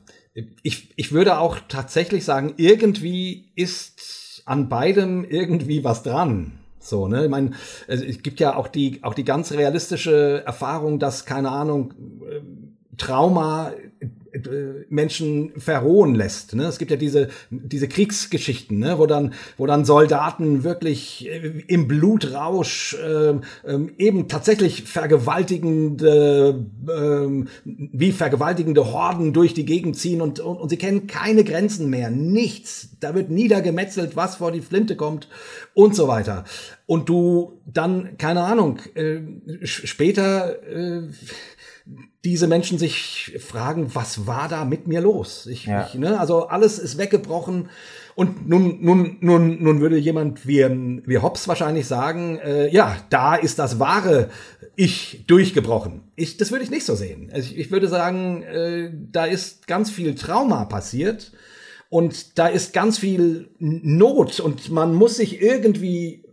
ich, ich würde auch tatsächlich sagen, irgendwie ist an beidem irgendwie was dran. So, ne? Ich meine, es gibt ja auch die, auch die ganz realistische Erfahrung, dass, keine Ahnung, äh, Trauma Menschen verrohen lässt. Ne? Es gibt ja diese, diese Kriegsgeschichten, ne? wo, dann, wo dann Soldaten wirklich äh, im Blutrausch äh, äh, eben tatsächlich vergewaltigende, äh, wie vergewaltigende Horden durch die Gegend ziehen und, und, und sie kennen keine Grenzen mehr, nichts. Da wird niedergemetzelt, was vor die Flinte kommt und so weiter. Und du dann, keine Ahnung, äh, später äh, diese Menschen sich fragen, was war da mit mir los? Ich, ja. ich, ne, also alles ist weggebrochen. Und nun, nun, nun, nun würde jemand wie, wie Hobbes wahrscheinlich sagen, äh, ja, da ist das wahre Ich durchgebrochen. Ich, das würde ich nicht so sehen. Also ich, ich würde sagen, äh, da ist ganz viel Trauma passiert und da ist ganz viel Not und man muss sich irgendwie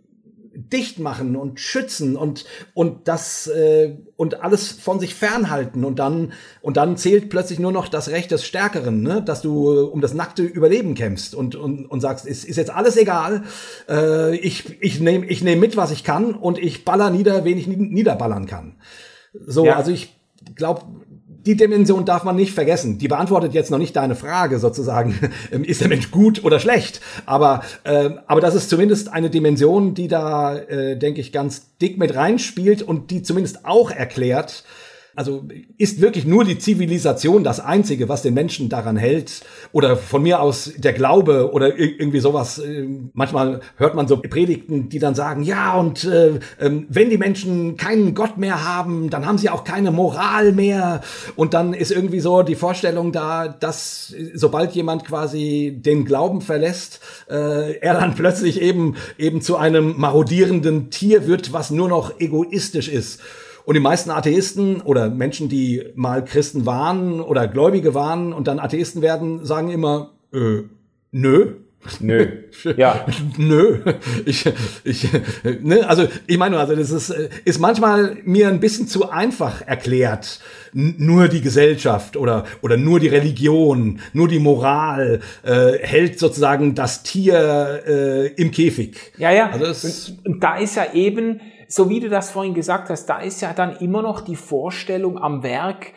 dicht machen und schützen und und das äh, und alles von sich fernhalten und dann und dann zählt plötzlich nur noch das Recht des Stärkeren, ne? dass du äh, um das nackte Überleben kämpfst und und, und sagst, ist, ist jetzt alles egal, äh, ich ich nehme ich nehme mit, was ich kann und ich baller nieder, wen ich niederballern kann. So, ja. also ich glaube, die Dimension darf man nicht vergessen. Die beantwortet jetzt noch nicht deine Frage sozusagen, ähm, ist der Mensch gut oder schlecht? Aber, äh, aber das ist zumindest eine Dimension, die da, äh, denke ich, ganz dick mit reinspielt und die zumindest auch erklärt, also ist wirklich nur die Zivilisation das Einzige, was den Menschen daran hält? Oder von mir aus der Glaube oder irgendwie sowas. Äh, manchmal hört man so Predigten, die dann sagen, ja, und äh, ähm, wenn die Menschen keinen Gott mehr haben, dann haben sie auch keine Moral mehr. Und dann ist irgendwie so die Vorstellung da, dass sobald jemand quasi den Glauben verlässt, äh, er dann plötzlich eben eben zu einem marodierenden Tier wird, was nur noch egoistisch ist. Und die meisten Atheisten oder Menschen, die mal Christen waren oder Gläubige waren und dann Atheisten werden, sagen immer, äh, nö, Nö. Ja. Nö. Ich, ich, ne, also ich meine, also das ist, ist manchmal mir ein bisschen zu einfach erklärt. Nur die Gesellschaft oder oder nur die Religion, nur die Moral äh, hält sozusagen das Tier äh, im Käfig. Ja, ja. Also und, und da ist ja eben so wie du das vorhin gesagt hast, da ist ja dann immer noch die Vorstellung am Werk,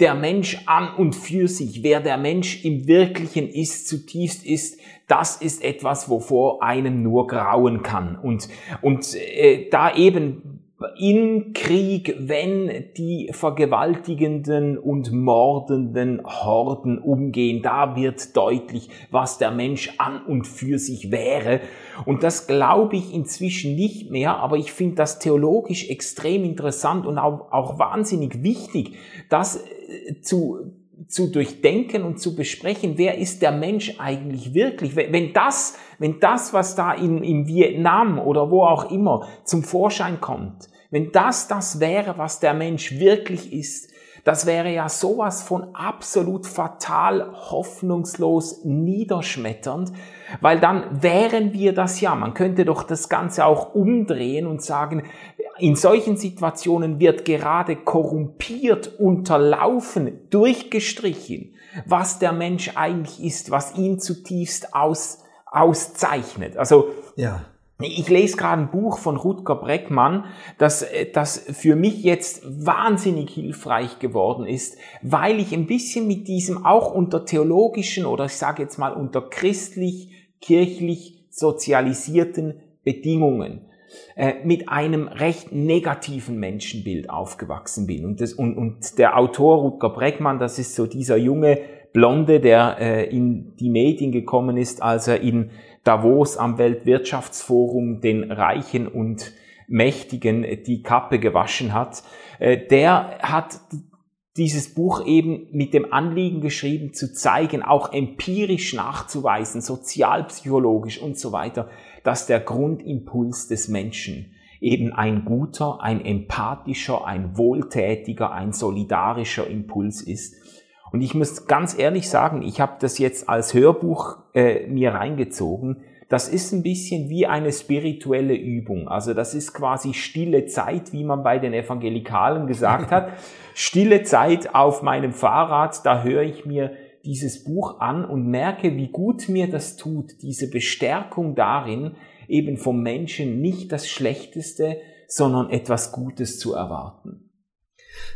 der Mensch an und für sich, wer der Mensch im Wirklichen ist, zutiefst ist, das ist etwas, wovor einem nur grauen kann. Und, und äh, da eben in Krieg, wenn die vergewaltigenden und mordenden Horden umgehen, da wird deutlich, was der Mensch an und für sich wäre. Und das glaube ich inzwischen nicht mehr, aber ich finde das theologisch extrem interessant und auch, auch wahnsinnig wichtig, das äh, zu zu durchdenken und zu besprechen, wer ist der Mensch eigentlich wirklich? Wenn das, wenn das, was da in, in Vietnam oder wo auch immer zum Vorschein kommt, wenn das das wäre, was der Mensch wirklich ist, das wäre ja sowas von absolut fatal, hoffnungslos, niederschmetternd, weil dann wären wir das ja. Man könnte doch das Ganze auch umdrehen und sagen, in solchen Situationen wird gerade korrumpiert, unterlaufen, durchgestrichen, was der Mensch eigentlich ist, was ihn zutiefst aus, auszeichnet. Also ja. Ich lese gerade ein Buch von Rutger Breckmann, das, das für mich jetzt wahnsinnig hilfreich geworden ist, weil ich ein bisschen mit diesem auch unter theologischen oder ich sage jetzt mal unter christlich, kirchlich sozialisierten Bedingungen äh, mit einem recht negativen Menschenbild aufgewachsen bin. Und, das, und, und der Autor Rutger Breckmann, das ist so dieser junge Blonde, der äh, in die Medien gekommen ist, als er in Davos am Weltwirtschaftsforum den Reichen und Mächtigen die Kappe gewaschen hat, äh, der hat dieses Buch eben mit dem Anliegen geschrieben, zu zeigen, auch empirisch nachzuweisen, sozialpsychologisch und so weiter, dass der Grundimpuls des Menschen eben ein guter, ein empathischer, ein wohltätiger, ein solidarischer Impuls ist. Und ich muss ganz ehrlich sagen, ich habe das jetzt als Hörbuch äh, mir reingezogen. Das ist ein bisschen wie eine spirituelle Übung. Also das ist quasi stille Zeit, wie man bei den Evangelikalen gesagt hat. stille Zeit auf meinem Fahrrad, da höre ich mir dieses Buch an und merke, wie gut mir das tut, diese Bestärkung darin, eben vom Menschen nicht das Schlechteste, sondern etwas Gutes zu erwarten.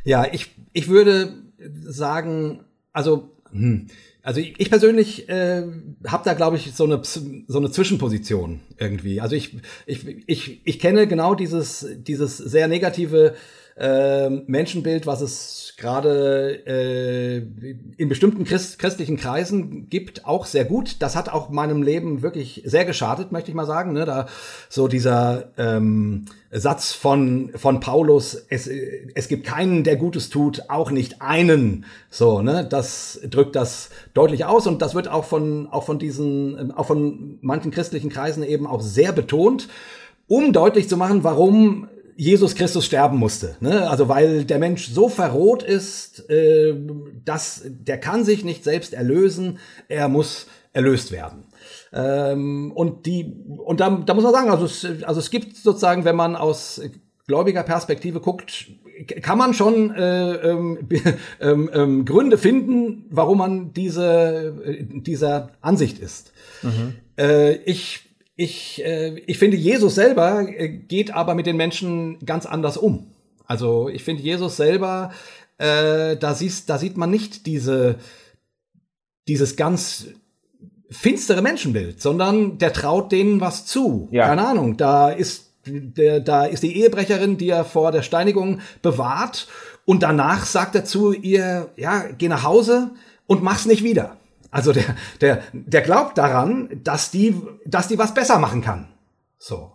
Ja, ich, ich würde sagen, also, hm, also ich persönlich äh, habe da, glaube ich, so eine, so eine Zwischenposition irgendwie. Also ich, ich, ich, ich kenne genau dieses, dieses sehr negative äh, Menschenbild, was es gerade äh, in bestimmten Christ, christlichen Kreisen gibt, auch sehr gut. Das hat auch meinem Leben wirklich sehr geschadet, möchte ich mal sagen. Ne? Da so dieser ähm, Satz von von Paulus: es, es gibt keinen, der Gutes tut, auch nicht einen. So, ne, das drückt das deutlich aus und das wird auch von auch von diesen auch von manchen christlichen Kreisen eben auch sehr betont, um deutlich zu machen, warum Jesus Christus sterben musste. Ne? Also weil der Mensch so verroht ist, äh, dass der kann sich nicht selbst erlösen, er muss erlöst werden. Ähm, und die und da, da muss man sagen, also es, also es gibt sozusagen, wenn man aus gläubiger Perspektive guckt, kann man schon äh, ähm, ähm, ähm, Gründe finden, warum man diese äh, dieser Ansicht ist. Mhm. Äh, ich ich, äh, ich finde, Jesus selber äh, geht aber mit den Menschen ganz anders um. Also ich finde, Jesus selber, äh, da, siehst, da sieht man nicht diese, dieses ganz finstere Menschenbild, sondern der traut denen was zu. Ja. Keine Ahnung, da ist, der, da ist die Ehebrecherin, die er vor der Steinigung bewahrt und danach sagt er zu ihr, ja, geh nach Hause und mach's nicht wieder. Also der, der, der glaubt daran, dass die, dass die was besser machen kann. So.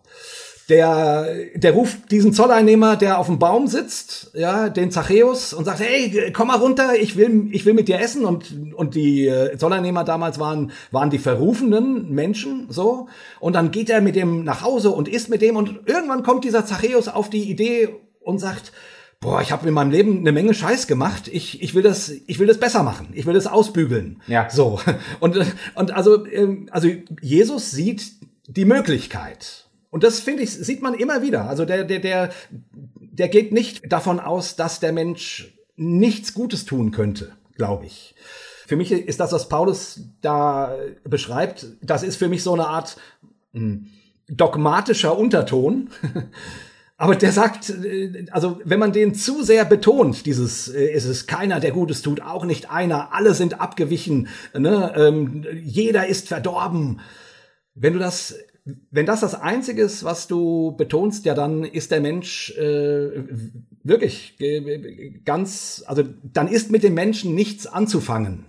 Der, der ruft diesen Zolleinnehmer, der auf dem Baum sitzt, ja, den Zachäus und sagt, hey, komm mal runter, ich will, ich will mit dir essen. Und, und die äh, Zolleinnehmer damals waren, waren die verrufenen Menschen, so. Und dann geht er mit dem nach Hause und isst mit dem und irgendwann kommt dieser Zachäus auf die Idee und sagt, boah, ich habe in meinem Leben eine Menge Scheiß gemacht. Ich, ich will das, ich will das besser machen. Ich will das ausbügeln. Ja. So und und also ähm, also Jesus sieht die Möglichkeit und das finde ich sieht man immer wieder. Also der der der der geht nicht davon aus, dass der Mensch nichts Gutes tun könnte, glaube ich. Für mich ist das, was Paulus da beschreibt, das ist für mich so eine Art hm, dogmatischer Unterton. Aber der sagt, äh, also wenn man den zu sehr betont, dieses, äh, es ist keiner, der Gutes tut, auch nicht einer, alle sind abgewichen, ne? ähm, jeder ist verdorben. Wenn du das, wenn das das Einzige ist, was du betonst, ja, dann ist der Mensch äh, wirklich äh, ganz, also dann ist mit dem Menschen nichts anzufangen.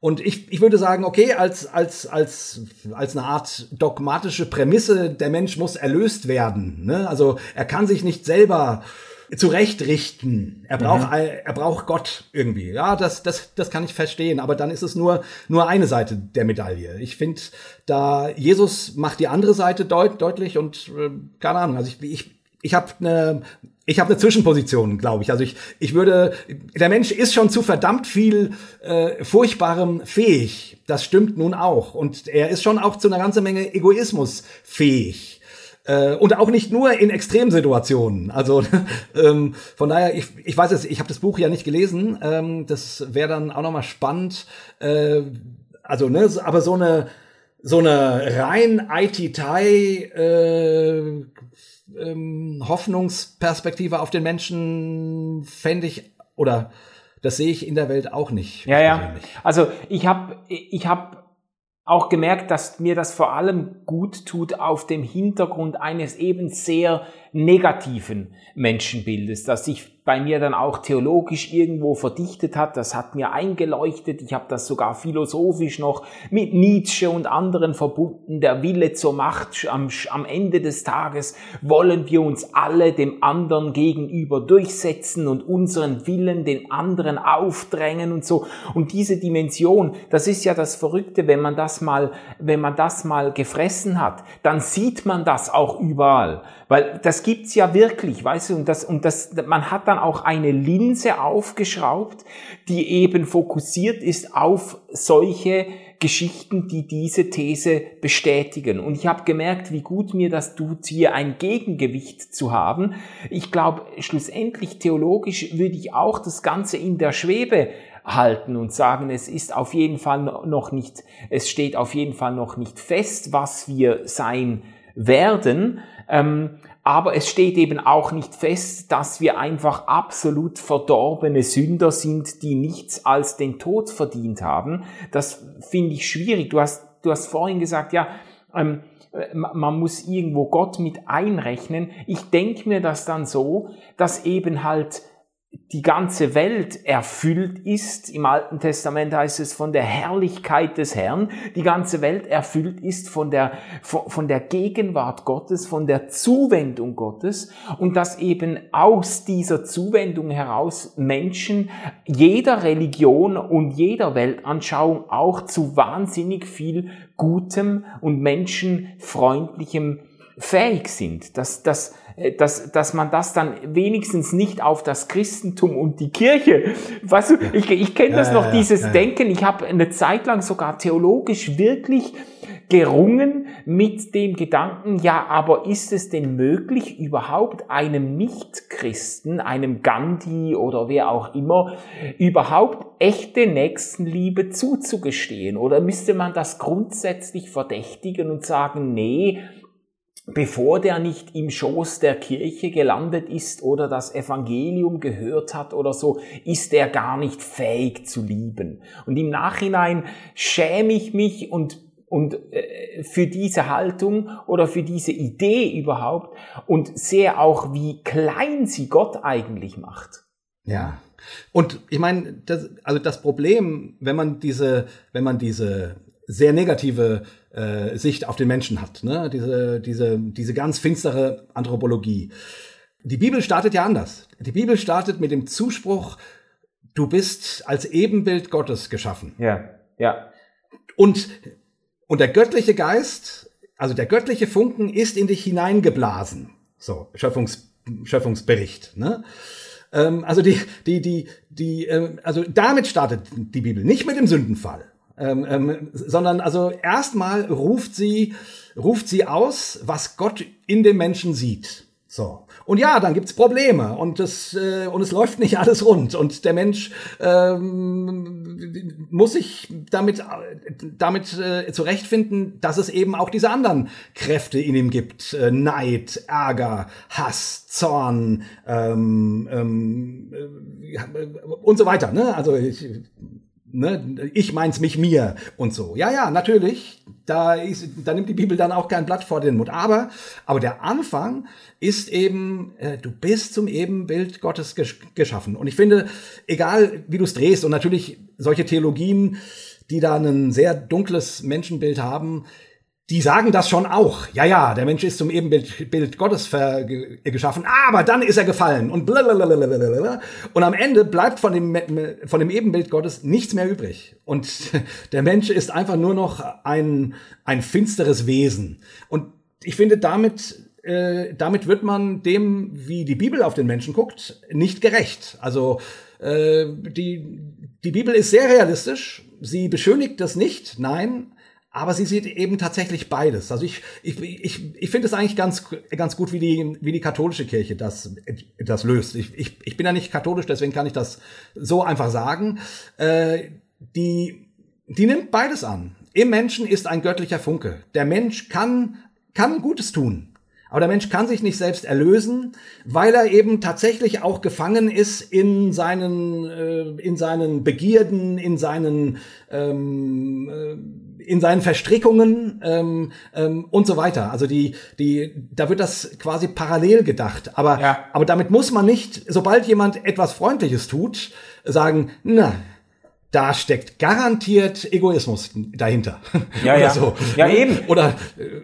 Und ich, ich würde sagen, okay, als, als, als, als eine Art dogmatische Prämisse, der Mensch muss erlöst werden. Ne? Also er kann sich nicht selber zurechtrichten. Er braucht, mhm. er braucht Gott irgendwie. Ja, das, das, das kann ich verstehen. Aber dann ist es nur, nur eine Seite der Medaille. Ich finde, da Jesus macht die andere Seite deut, deutlich und äh, keine Ahnung. Also ich, ich, ich habe eine ich habe eine Zwischenposition, glaube ich. Also ich, ich würde, der Mensch ist schon zu verdammt viel äh, Furchtbarem fähig. Das stimmt nun auch. Und er ist schon auch zu einer ganzen Menge Egoismus fähig. Äh, und auch nicht nur in Extremsituationen. Also ähm, von daher, ich, ich weiß es, ich habe das Buch ja nicht gelesen. Ähm, das wäre dann auch nochmal spannend. Äh, also, ne, aber so eine so eine rein IT-Tai äh, ähm, Hoffnungsperspektive auf den Menschen fände ich oder das sehe ich in der Welt auch nicht. Ja, ja. Also ich habe ich hab auch gemerkt, dass mir das vor allem gut tut auf dem Hintergrund eines eben sehr negativen Menschenbildes, das sich bei mir dann auch theologisch irgendwo verdichtet hat. Das hat mir eingeleuchtet. Ich habe das sogar philosophisch noch mit Nietzsche und anderen verbunden. Der Wille zur Macht. Am, am Ende des Tages wollen wir uns alle dem anderen gegenüber durchsetzen und unseren Willen den anderen aufdrängen und so. Und diese Dimension, das ist ja das Verrückte, wenn man das mal, wenn man das mal gefressen hat, dann sieht man das auch überall. Weil das gibt's ja wirklich, weißt du, und das, und das, man hat dann auch eine Linse aufgeschraubt, die eben fokussiert ist auf solche Geschichten, die diese These bestätigen. Und ich habe gemerkt, wie gut mir das tut, hier ein Gegengewicht zu haben. Ich glaube, schlussendlich theologisch würde ich auch das Ganze in der Schwebe halten und sagen, es ist auf jeden Fall noch nicht, es steht auf jeden Fall noch nicht fest, was wir sein werden. Ähm, aber es steht eben auch nicht fest, dass wir einfach absolut verdorbene Sünder sind, die nichts als den Tod verdient haben. Das finde ich schwierig. Du hast, du hast vorhin gesagt, ja, ähm, man muss irgendwo Gott mit einrechnen. Ich denke mir das dann so, dass eben halt die ganze Welt erfüllt ist. Im Alten Testament heißt es von der Herrlichkeit des Herrn. Die ganze Welt erfüllt ist von der, von, der Gegenwart Gottes, von der Zuwendung Gottes und dass eben aus dieser Zuwendung heraus Menschen jeder Religion und jeder Weltanschauung auch zu wahnsinnig viel Gutem und Menschenfreundlichem fähig sind. Dass, dass, dass, dass man das dann wenigstens nicht auf das Christentum und die Kirche, weißt du, ich, ich kenne das ja, noch, ja, dieses Denken, ich habe eine Zeit lang sogar theologisch wirklich gerungen mit dem Gedanken, ja, aber ist es denn möglich, überhaupt einem Nichtchristen, einem Gandhi oder wer auch immer, überhaupt echte Nächstenliebe zuzugestehen? Oder müsste man das grundsätzlich verdächtigen und sagen, nee, bevor der nicht im Schoß der Kirche gelandet ist oder das Evangelium gehört hat oder so, ist er gar nicht fähig zu lieben. Und im Nachhinein schäme ich mich und und äh, für diese Haltung oder für diese Idee überhaupt und sehe auch, wie klein sie Gott eigentlich macht. Ja. Und ich meine, das, also das Problem, wenn man diese, wenn man diese sehr negative äh, Sicht auf den Menschen hat, ne? diese, diese, diese ganz finstere Anthropologie. Die Bibel startet ja anders. Die Bibel startet mit dem Zuspruch, du bist als Ebenbild Gottes geschaffen. Ja, ja. Und, und der göttliche Geist, also der göttliche Funken ist in dich hineingeblasen. So, Schöpfungs, Schöpfungsbericht. Ne? Ähm, also die, die, die, die, ähm, also damit startet die Bibel, nicht mit dem Sündenfall. Ähm, ähm, sondern also erstmal ruft sie, ruft sie aus, was Gott in dem Menschen sieht. So. Und ja, dann gibt's Probleme und es, äh, und es läuft nicht alles rund. Und der Mensch ähm, muss sich damit, damit äh, zurechtfinden, dass es eben auch diese anderen Kräfte in ihm gibt. Äh, Neid, Ärger, Hass, Zorn ähm, ähm, äh, und so weiter. Ne? Also ich, ne, ich meins mich mir und so. Ja, ja, natürlich. Da ist, da nimmt die Bibel dann auch kein Blatt vor den Mund. Aber, aber der Anfang ist eben, äh, du bist zum Ebenbild Gottes gesch geschaffen. Und ich finde, egal wie du es drehst und natürlich solche Theologien, die da ein sehr dunkles Menschenbild haben, die sagen das schon auch. Ja, ja, der Mensch ist zum Ebenbild Bild Gottes geschaffen, aber dann ist er gefallen und blablabla. Und am Ende bleibt von dem, von dem Ebenbild Gottes nichts mehr übrig. Und der Mensch ist einfach nur noch ein, ein finsteres Wesen. Und ich finde, damit, äh, damit wird man dem, wie die Bibel auf den Menschen guckt, nicht gerecht. Also, äh, die, die Bibel ist sehr realistisch. Sie beschönigt das nicht, nein, aber sie sieht eben tatsächlich beides. Also ich, ich, ich, ich finde es eigentlich ganz, ganz gut, wie die, wie die katholische Kirche das, das löst. Ich, ich, ich bin ja nicht katholisch, deswegen kann ich das so einfach sagen. Äh, die, die nimmt beides an. Im Menschen ist ein göttlicher Funke. Der Mensch kann, kann Gutes tun. Aber der Mensch kann sich nicht selbst erlösen, weil er eben tatsächlich auch gefangen ist in seinen, äh, in seinen Begierden, in seinen, ähm, äh, in seinen Verstrickungen ähm, ähm, und so weiter. Also die, die, da wird das quasi parallel gedacht. Aber, ja. aber damit muss man nicht, sobald jemand etwas Freundliches tut, sagen, na, da steckt garantiert Egoismus dahinter. Ja, ja. So. Ja, eben. Oder, äh,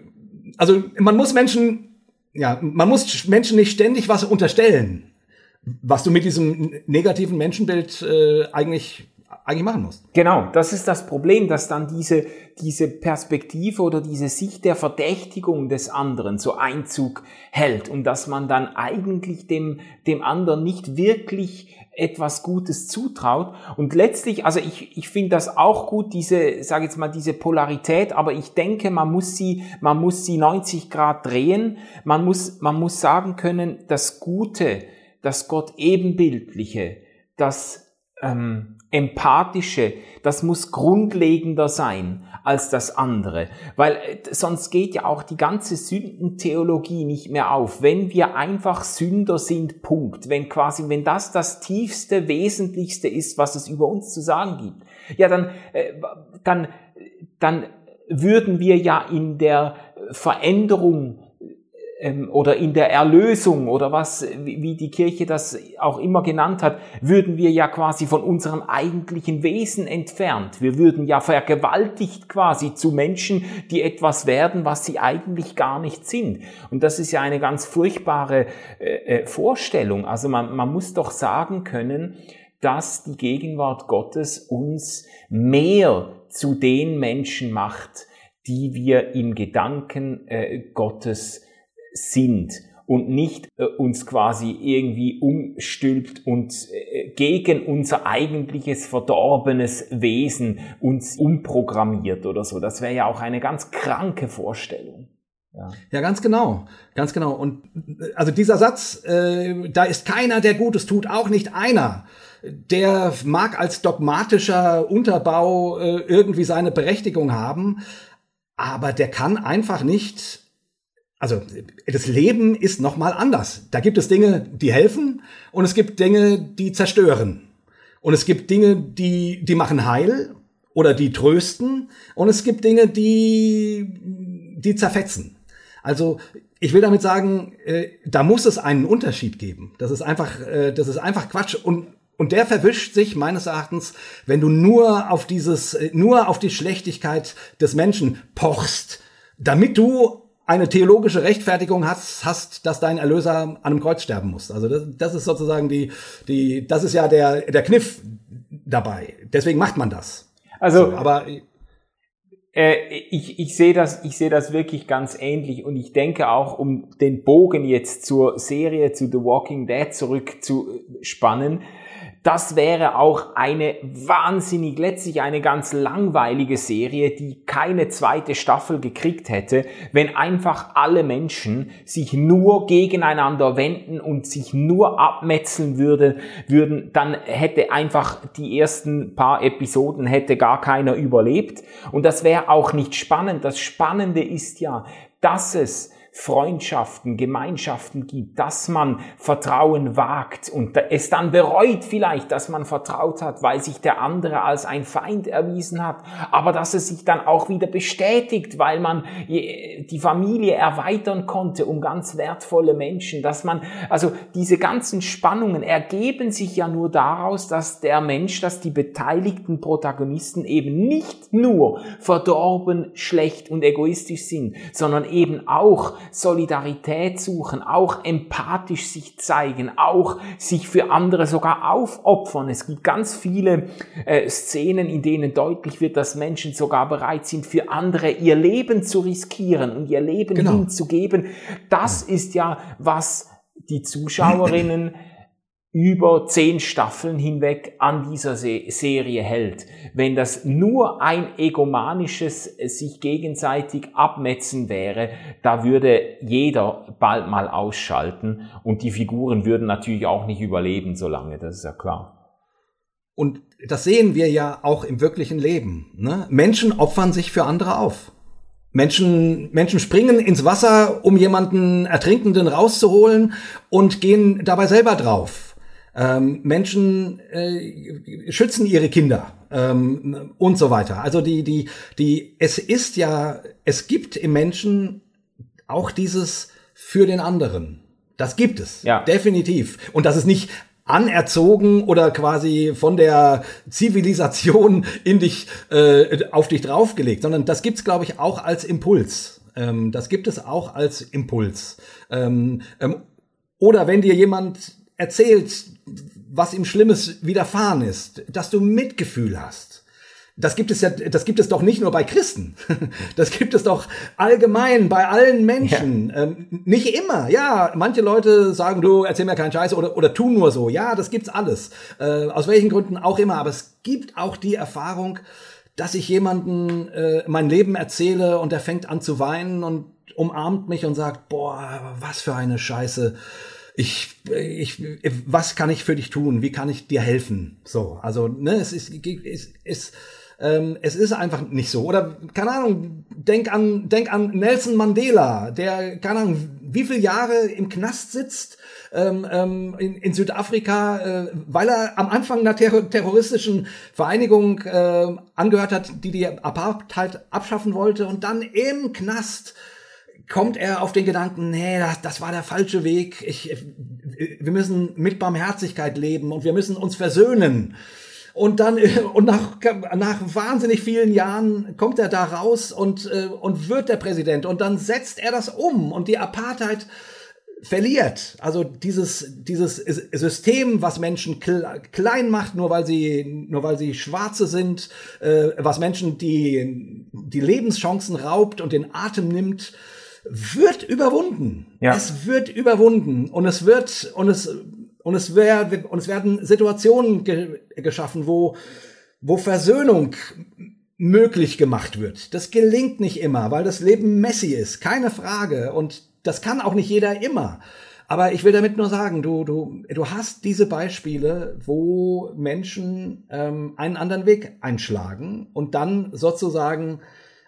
also man muss Menschen ja, man muss Menschen nicht ständig was unterstellen, was du mit diesem negativen Menschenbild äh, eigentlich eigentlich machen musst. Genau, das ist das Problem, dass dann diese, diese Perspektive oder diese Sicht der Verdächtigung des anderen so Einzug hält und dass man dann eigentlich dem, dem anderen nicht wirklich etwas Gutes zutraut. Und letztlich, also ich, ich finde das auch gut, diese, sage jetzt mal, diese Polarität, aber ich denke, man muss sie, man muss sie 90 Grad drehen. Man muss, man muss sagen können, das Gute, das Gott ebenbildliche, das ähm, empathische, das muss grundlegender sein als das andere, weil äh, sonst geht ja auch die ganze Sündentheologie nicht mehr auf. Wenn wir einfach Sünder sind, Punkt. Wenn quasi, wenn das das tiefste, wesentlichste ist, was es über uns zu sagen gibt, ja, dann, äh, dann, dann würden wir ja in der Veränderung oder in der Erlösung oder was, wie die Kirche das auch immer genannt hat, würden wir ja quasi von unserem eigentlichen Wesen entfernt. Wir würden ja vergewaltigt quasi zu Menschen, die etwas werden, was sie eigentlich gar nicht sind. Und das ist ja eine ganz furchtbare äh, äh Vorstellung. Also man, man muss doch sagen können, dass die Gegenwart Gottes uns mehr zu den Menschen macht, die wir im Gedanken äh, Gottes sind und nicht äh, uns quasi irgendwie umstülpt und äh, gegen unser eigentliches verdorbenes Wesen uns umprogrammiert oder so. Das wäre ja auch eine ganz kranke Vorstellung. Ja. ja, ganz genau, ganz genau. Und also dieser Satz, äh, da ist keiner, der Gutes tut, auch nicht einer. Der mag als dogmatischer Unterbau äh, irgendwie seine Berechtigung haben, aber der kann einfach nicht also das Leben ist noch mal anders. Da gibt es Dinge, die helfen und es gibt Dinge, die zerstören. Und es gibt Dinge, die die machen heil oder die trösten und es gibt Dinge, die die zerfetzen. Also ich will damit sagen, äh, da muss es einen Unterschied geben. Das ist einfach, äh, das ist einfach Quatsch und und der verwischt sich meines Erachtens, wenn du nur auf dieses, äh, nur auf die Schlechtigkeit des Menschen pochst, damit du eine theologische Rechtfertigung hast, hast, dass dein Erlöser an einem Kreuz sterben muss. Also das, das ist sozusagen die, die, das ist ja der, der Kniff dabei. Deswegen macht man das. Also, so, aber äh, ich, ich sehe das, ich sehe das wirklich ganz ähnlich und ich denke auch, um den Bogen jetzt zur Serie zu The Walking Dead zurückzuspannen, das wäre auch eine wahnsinnig, letztlich eine ganz langweilige Serie, die keine zweite Staffel gekriegt hätte, wenn einfach alle Menschen sich nur gegeneinander wenden und sich nur abmetzeln würde, würden, dann hätte einfach die ersten paar Episoden hätte gar keiner überlebt. Und das wäre auch nicht spannend. Das Spannende ist ja, dass es Freundschaften, Gemeinschaften gibt, dass man Vertrauen wagt und es dann bereut vielleicht, dass man vertraut hat, weil sich der andere als ein Feind erwiesen hat, aber dass es sich dann auch wieder bestätigt, weil man die Familie erweitern konnte um ganz wertvolle Menschen, dass man, also diese ganzen Spannungen ergeben sich ja nur daraus, dass der Mensch, dass die beteiligten Protagonisten eben nicht nur verdorben, schlecht und egoistisch sind, sondern eben auch Solidarität suchen, auch empathisch sich zeigen, auch sich für andere sogar aufopfern. Es gibt ganz viele äh, Szenen, in denen deutlich wird, dass Menschen sogar bereit sind, für andere ihr Leben zu riskieren und ihr Leben genau. hinzugeben. Das ist ja, was die Zuschauerinnen über zehn Staffeln hinweg an dieser Serie hält. Wenn das nur ein egomanisches sich gegenseitig abmetzen wäre, da würde jeder bald mal ausschalten und die Figuren würden natürlich auch nicht überleben so lange, das ist ja klar. Und das sehen wir ja auch im wirklichen Leben. Ne? Menschen opfern sich für andere auf. Menschen, Menschen springen ins Wasser, um jemanden Ertrinkenden rauszuholen und gehen dabei selber drauf. Ähm, Menschen äh, schützen ihre Kinder ähm, und so weiter. Also die, die, die, es ist ja, es gibt im Menschen auch dieses für den anderen. Das gibt es. Ja. Definitiv. Und das ist nicht anerzogen oder quasi von der Zivilisation in dich, äh, auf dich draufgelegt, sondern das gibt's, glaube ich, auch als Impuls. Ähm, das gibt es auch als Impuls. Ähm, ähm, oder wenn dir jemand erzählt, was ihm Schlimmes widerfahren ist, dass du Mitgefühl hast. Das gibt es ja, das gibt es doch nicht nur bei Christen. Das gibt es doch allgemein bei allen Menschen. Ja. Ähm, nicht immer. Ja, manche Leute sagen, du erzähl mir keinen Scheiß oder, oder tu nur so. Ja, das gibt's alles. Äh, aus welchen Gründen auch immer. Aber es gibt auch die Erfahrung, dass ich jemanden äh, mein Leben erzähle und der fängt an zu weinen und umarmt mich und sagt, boah, was für eine Scheiße ich, ich, was kann ich für dich tun? Wie kann ich dir helfen? So, also, ne, es ist, es ist, ähm, es ist einfach nicht so. Oder, keine Ahnung, denk an, denk an Nelson Mandela, der, keine Ahnung, wie viele Jahre im Knast sitzt, ähm, ähm, in, in Südafrika, äh, weil er am Anfang einer ter terroristischen Vereinigung äh, angehört hat, die die Apartheid abschaffen wollte und dann im Knast kommt er auf den Gedanken, nee, das, das war der falsche Weg. Ich, wir müssen mit Barmherzigkeit leben und wir müssen uns versöhnen. Und dann, und nach, nach wahnsinnig vielen Jahren kommt er da raus und, äh, und wird der Präsident. Und dann setzt er das um und die Apartheid verliert. Also dieses, dieses System, was Menschen klein macht, nur weil sie, nur weil sie Schwarze sind, äh, was Menschen die, die Lebenschancen raubt und den Atem nimmt, wird überwunden. Ja. Es wird überwunden und es wird und es und es, wär, und es werden Situationen ge geschaffen, wo wo Versöhnung möglich gemacht wird. Das gelingt nicht immer, weil das Leben messy ist, keine Frage und das kann auch nicht jeder immer. Aber ich will damit nur sagen, du, du, du hast diese Beispiele, wo Menschen ähm, einen anderen Weg einschlagen und dann sozusagen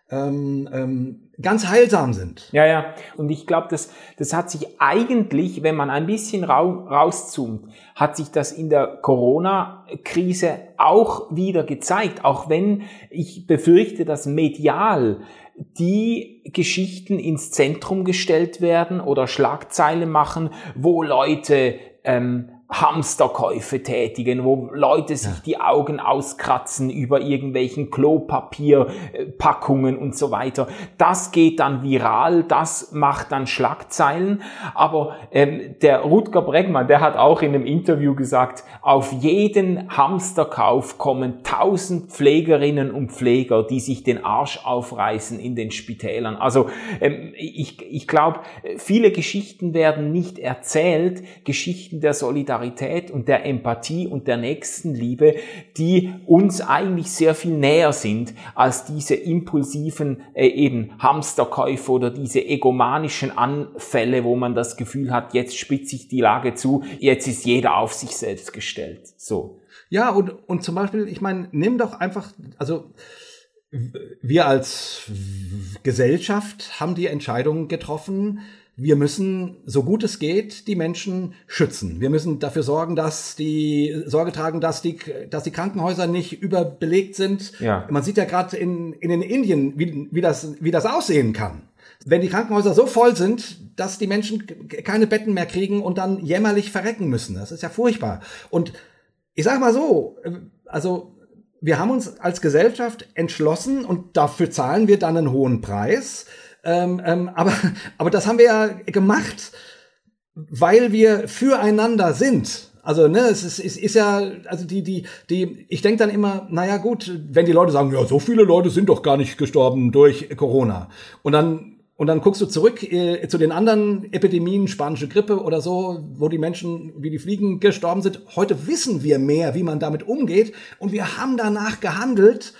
ähm, ähm, ganz heilsam sind. Ja, ja. Und ich glaube, das, das hat sich eigentlich, wenn man ein bisschen rau rauszoomt, hat sich das in der Corona-Krise auch wieder gezeigt. Auch wenn ich befürchte, dass medial die Geschichten ins Zentrum gestellt werden oder Schlagzeilen machen, wo Leute ähm, Hamsterkäufe tätigen, wo Leute sich die Augen auskratzen über irgendwelchen Klopapierpackungen und so weiter. Das geht dann viral, das macht dann Schlagzeilen. Aber ähm, der Rutger Bregmann, der hat auch in einem Interview gesagt, auf jeden Hamsterkauf kommen tausend Pflegerinnen und Pfleger, die sich den Arsch aufreißen in den Spitälern. Also ähm, ich, ich glaube, viele Geschichten werden nicht erzählt, Geschichten der Solidarität Solidarität und der Empathie und der Nächstenliebe, die uns eigentlich sehr viel näher sind als diese impulsiven äh, eben Hamsterkäufe oder diese egomanischen Anfälle, wo man das Gefühl hat, jetzt spitzt sich die Lage zu, jetzt ist jeder auf sich selbst gestellt. So. Ja, und, und zum Beispiel, ich meine, nimm doch einfach, also wir als Gesellschaft haben die Entscheidung getroffen, wir müssen, so gut es geht, die Menschen schützen. Wir müssen dafür sorgen, dass die Sorge tragen, dass die, dass die Krankenhäuser nicht überbelegt sind. Ja. Man sieht ja gerade in, in den Indien, wie, wie, das, wie das aussehen kann. Wenn die Krankenhäuser so voll sind, dass die Menschen keine Betten mehr kriegen und dann jämmerlich verrecken müssen. Das ist ja furchtbar. Und ich sag mal so, also wir haben uns als Gesellschaft entschlossen und dafür zahlen wir dann einen hohen Preis ähm, ähm, aber, aber das haben wir ja gemacht, weil wir füreinander sind. Also, ne, es ist, es ist ja, also die, die, die, ich denke dann immer, naja, gut, wenn die Leute sagen, ja, so viele Leute sind doch gar nicht gestorben durch Corona. Und dann und dann guckst du zurück äh, zu den anderen Epidemien, spanische Grippe oder so, wo die Menschen wie die Fliegen gestorben sind. Heute wissen wir mehr, wie man damit umgeht. Und wir haben danach gehandelt.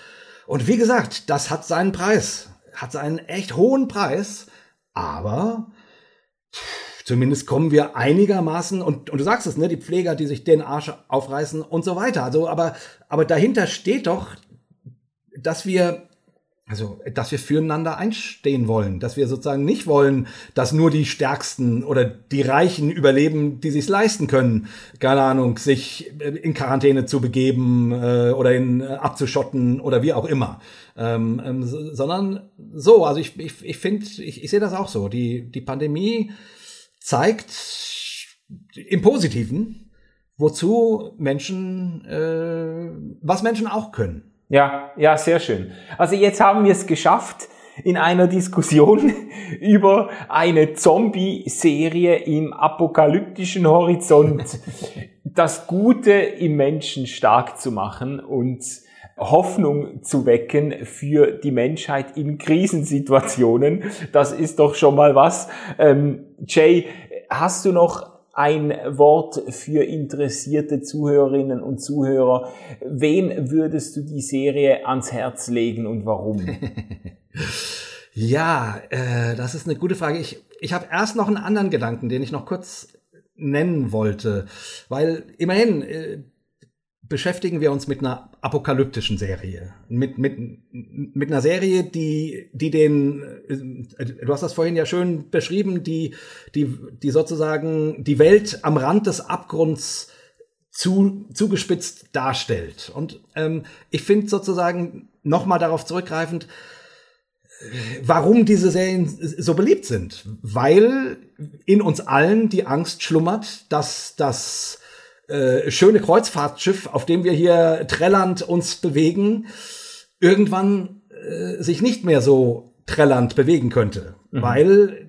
Und wie gesagt, das hat seinen Preis. Hat seinen echt hohen Preis. Aber zumindest kommen wir einigermaßen, und, und du sagst es, ne, die Pfleger, die sich den Arsch aufreißen und so weiter. Also, aber, aber dahinter steht doch, dass wir also, dass wir füreinander einstehen wollen, dass wir sozusagen nicht wollen, dass nur die Stärksten oder die Reichen überleben, die sich leisten können, keine Ahnung, sich äh, in Quarantäne zu begeben äh, oder in äh, abzuschotten oder wie auch immer, ähm, ähm, sondern so. Also ich ich ich finde, ich, ich sehe das auch so. Die die Pandemie zeigt im Positiven, wozu Menschen, äh, was Menschen auch können. Ja, ja, sehr schön. Also jetzt haben wir es geschafft, in einer Diskussion über eine Zombie-Serie im apokalyptischen Horizont das Gute im Menschen stark zu machen und Hoffnung zu wecken für die Menschheit in Krisensituationen. Das ist doch schon mal was. Ähm, Jay, hast du noch ein Wort für interessierte Zuhörerinnen und Zuhörer. Wem würdest du die Serie ans Herz legen und warum? ja, äh, das ist eine gute Frage. Ich, ich habe erst noch einen anderen Gedanken, den ich noch kurz nennen wollte, weil immerhin äh, beschäftigen wir uns mit einer apokalyptischen Serie. Mit, mit, mit einer Serie, die, die den, äh, du hast das vorhin ja schön beschrieben, die, die, die sozusagen die Welt am Rand des Abgrunds zu, zugespitzt darstellt. Und ähm, ich finde sozusagen nochmal darauf zurückgreifend, warum diese Serien so beliebt sind. Weil in uns allen die Angst schlummert, dass das äh, schöne Kreuzfahrtschiff, auf dem wir hier trällernd uns bewegen, irgendwann äh, sich nicht mehr so trällernd bewegen könnte, mhm. weil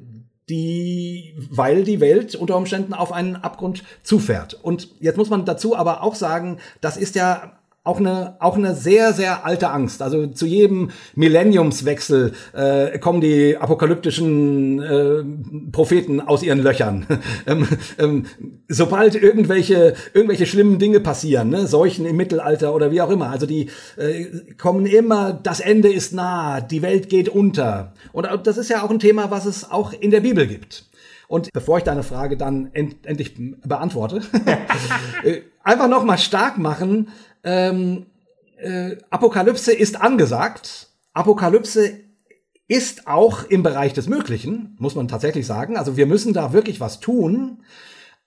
die, weil die Welt unter Umständen auf einen Abgrund zufährt. Und jetzt muss man dazu aber auch sagen, das ist ja auch eine, auch eine sehr, sehr alte Angst. Also zu jedem Millenniumswechsel äh, kommen die apokalyptischen äh, Propheten aus ihren Löchern. ähm, ähm, sobald irgendwelche, irgendwelche schlimmen Dinge passieren, ne, Seuchen im Mittelalter oder wie auch immer, also die äh, kommen immer, das Ende ist nah, die Welt geht unter. Und das ist ja auch ein Thema, was es auch in der Bibel gibt. Und bevor ich deine Frage dann end endlich beantworte, äh, einfach noch mal stark machen, ähm, äh, Apokalypse ist angesagt. Apokalypse ist auch im Bereich des Möglichen, muss man tatsächlich sagen. Also wir müssen da wirklich was tun.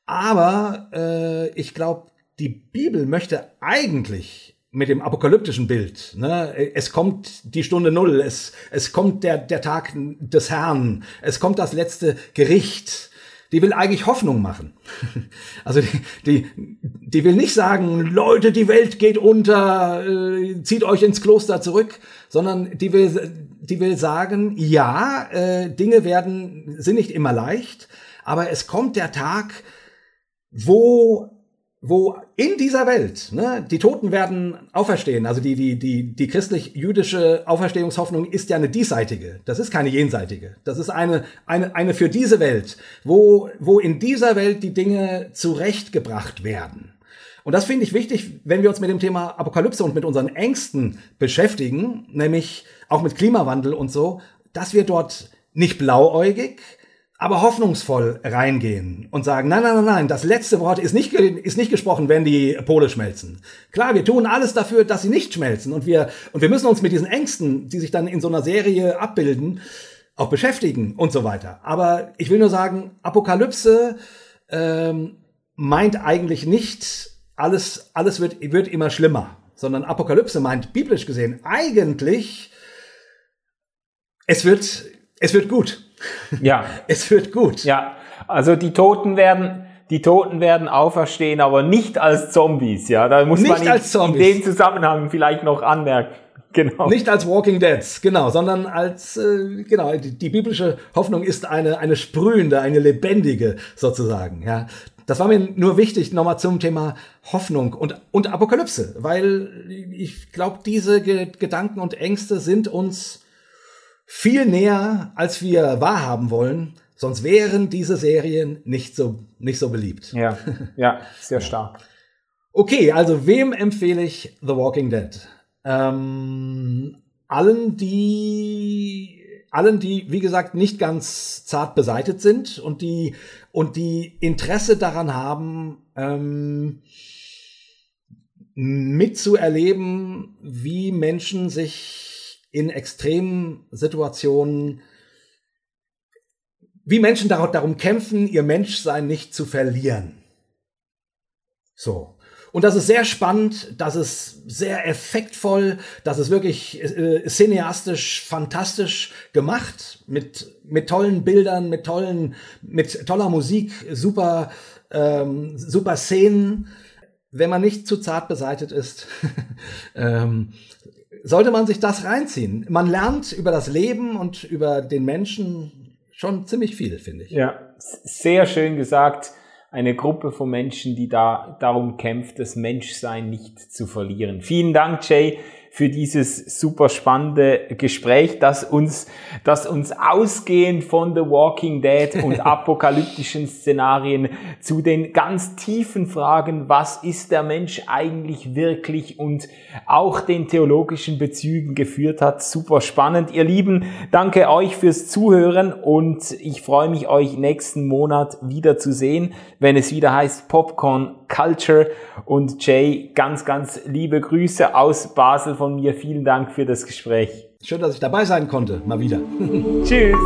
Aber äh, ich glaube, die Bibel möchte eigentlich mit dem apokalyptischen Bild. Ne? Es kommt die Stunde Null, es, es kommt der, der Tag des Herrn, es kommt das letzte Gericht die will eigentlich Hoffnung machen. Also die, die, die will nicht sagen, Leute, die Welt geht unter, äh, zieht euch ins Kloster zurück, sondern die will, die will sagen, ja, äh, Dinge werden, sind nicht immer leicht, aber es kommt der Tag, wo wo in dieser Welt, ne, die Toten werden auferstehen, also die, die, die, die christlich-jüdische Auferstehungshoffnung ist ja eine diesseitige, das ist keine jenseitige, das ist eine, eine, eine für diese Welt, wo, wo in dieser Welt die Dinge zurechtgebracht werden. Und das finde ich wichtig, wenn wir uns mit dem Thema Apokalypse und mit unseren Ängsten beschäftigen, nämlich auch mit Klimawandel und so, dass wir dort nicht blauäugig, aber hoffnungsvoll reingehen und sagen, nein, nein, nein, nein, das letzte Wort ist nicht, ist nicht gesprochen, wenn die Pole schmelzen. Klar, wir tun alles dafür, dass sie nicht schmelzen und wir, und wir müssen uns mit diesen Ängsten, die sich dann in so einer Serie abbilden, auch beschäftigen und so weiter. Aber ich will nur sagen, Apokalypse ähm, meint eigentlich nicht, alles, alles wird, wird immer schlimmer, sondern Apokalypse meint biblisch gesehen eigentlich, es wird, es wird gut. Ja. es wird gut. Ja. Also die Toten werden, die Toten werden auferstehen, aber nicht als Zombies, ja. Da muss nicht man in, in dem Zusammenhang vielleicht noch anmerken. Genau. Nicht als Walking Deads, genau, sondern als, äh, genau, die, die biblische Hoffnung ist eine, eine sprühende, eine lebendige sozusagen, ja. Das war mir nur wichtig, nochmal zum Thema Hoffnung und, und Apokalypse, weil ich glaube, diese Ge Gedanken und Ängste sind uns viel näher, als wir wahrhaben wollen. Sonst wären diese Serien nicht so, nicht so beliebt. Ja, ja, sehr stark. Okay, also wem empfehle ich The Walking Dead? Ähm, allen, die allen, die, wie gesagt, nicht ganz zart beseitet sind und die, und die Interesse daran haben, ähm, mitzuerleben, wie Menschen sich in extremen Situationen, wie Menschen darum kämpfen, ihr Menschsein nicht zu verlieren. So. Und das ist sehr spannend, das ist sehr effektvoll, das ist wirklich äh, cineastisch fantastisch gemacht, mit, mit tollen Bildern, mit tollen, mit toller Musik, super, ähm, super Szenen. Wenn man nicht zu zart beseitet ist, ähm, sollte man sich das reinziehen. Man lernt über das Leben und über den Menschen schon ziemlich viel, finde ich. Ja, sehr schön gesagt eine Gruppe von Menschen, die da darum kämpft, das Menschsein nicht zu verlieren. Vielen Dank, Jay, für dieses super spannende Gespräch, das uns, das uns ausgehend von The Walking Dead und apokalyptischen Szenarien zu den ganz tiefen Fragen, was ist der Mensch eigentlich wirklich und auch den theologischen Bezügen geführt hat. Super spannend. Ihr Lieben, danke euch fürs Zuhören und ich freue mich, euch nächsten Monat wieder zu sehen, wenn es wieder heißt Popcorn Culture. Und Jay, ganz, ganz liebe Grüße aus Basel von mir. Vielen Dank für das Gespräch. Schön, dass ich dabei sein konnte. Mal wieder. Tschüss.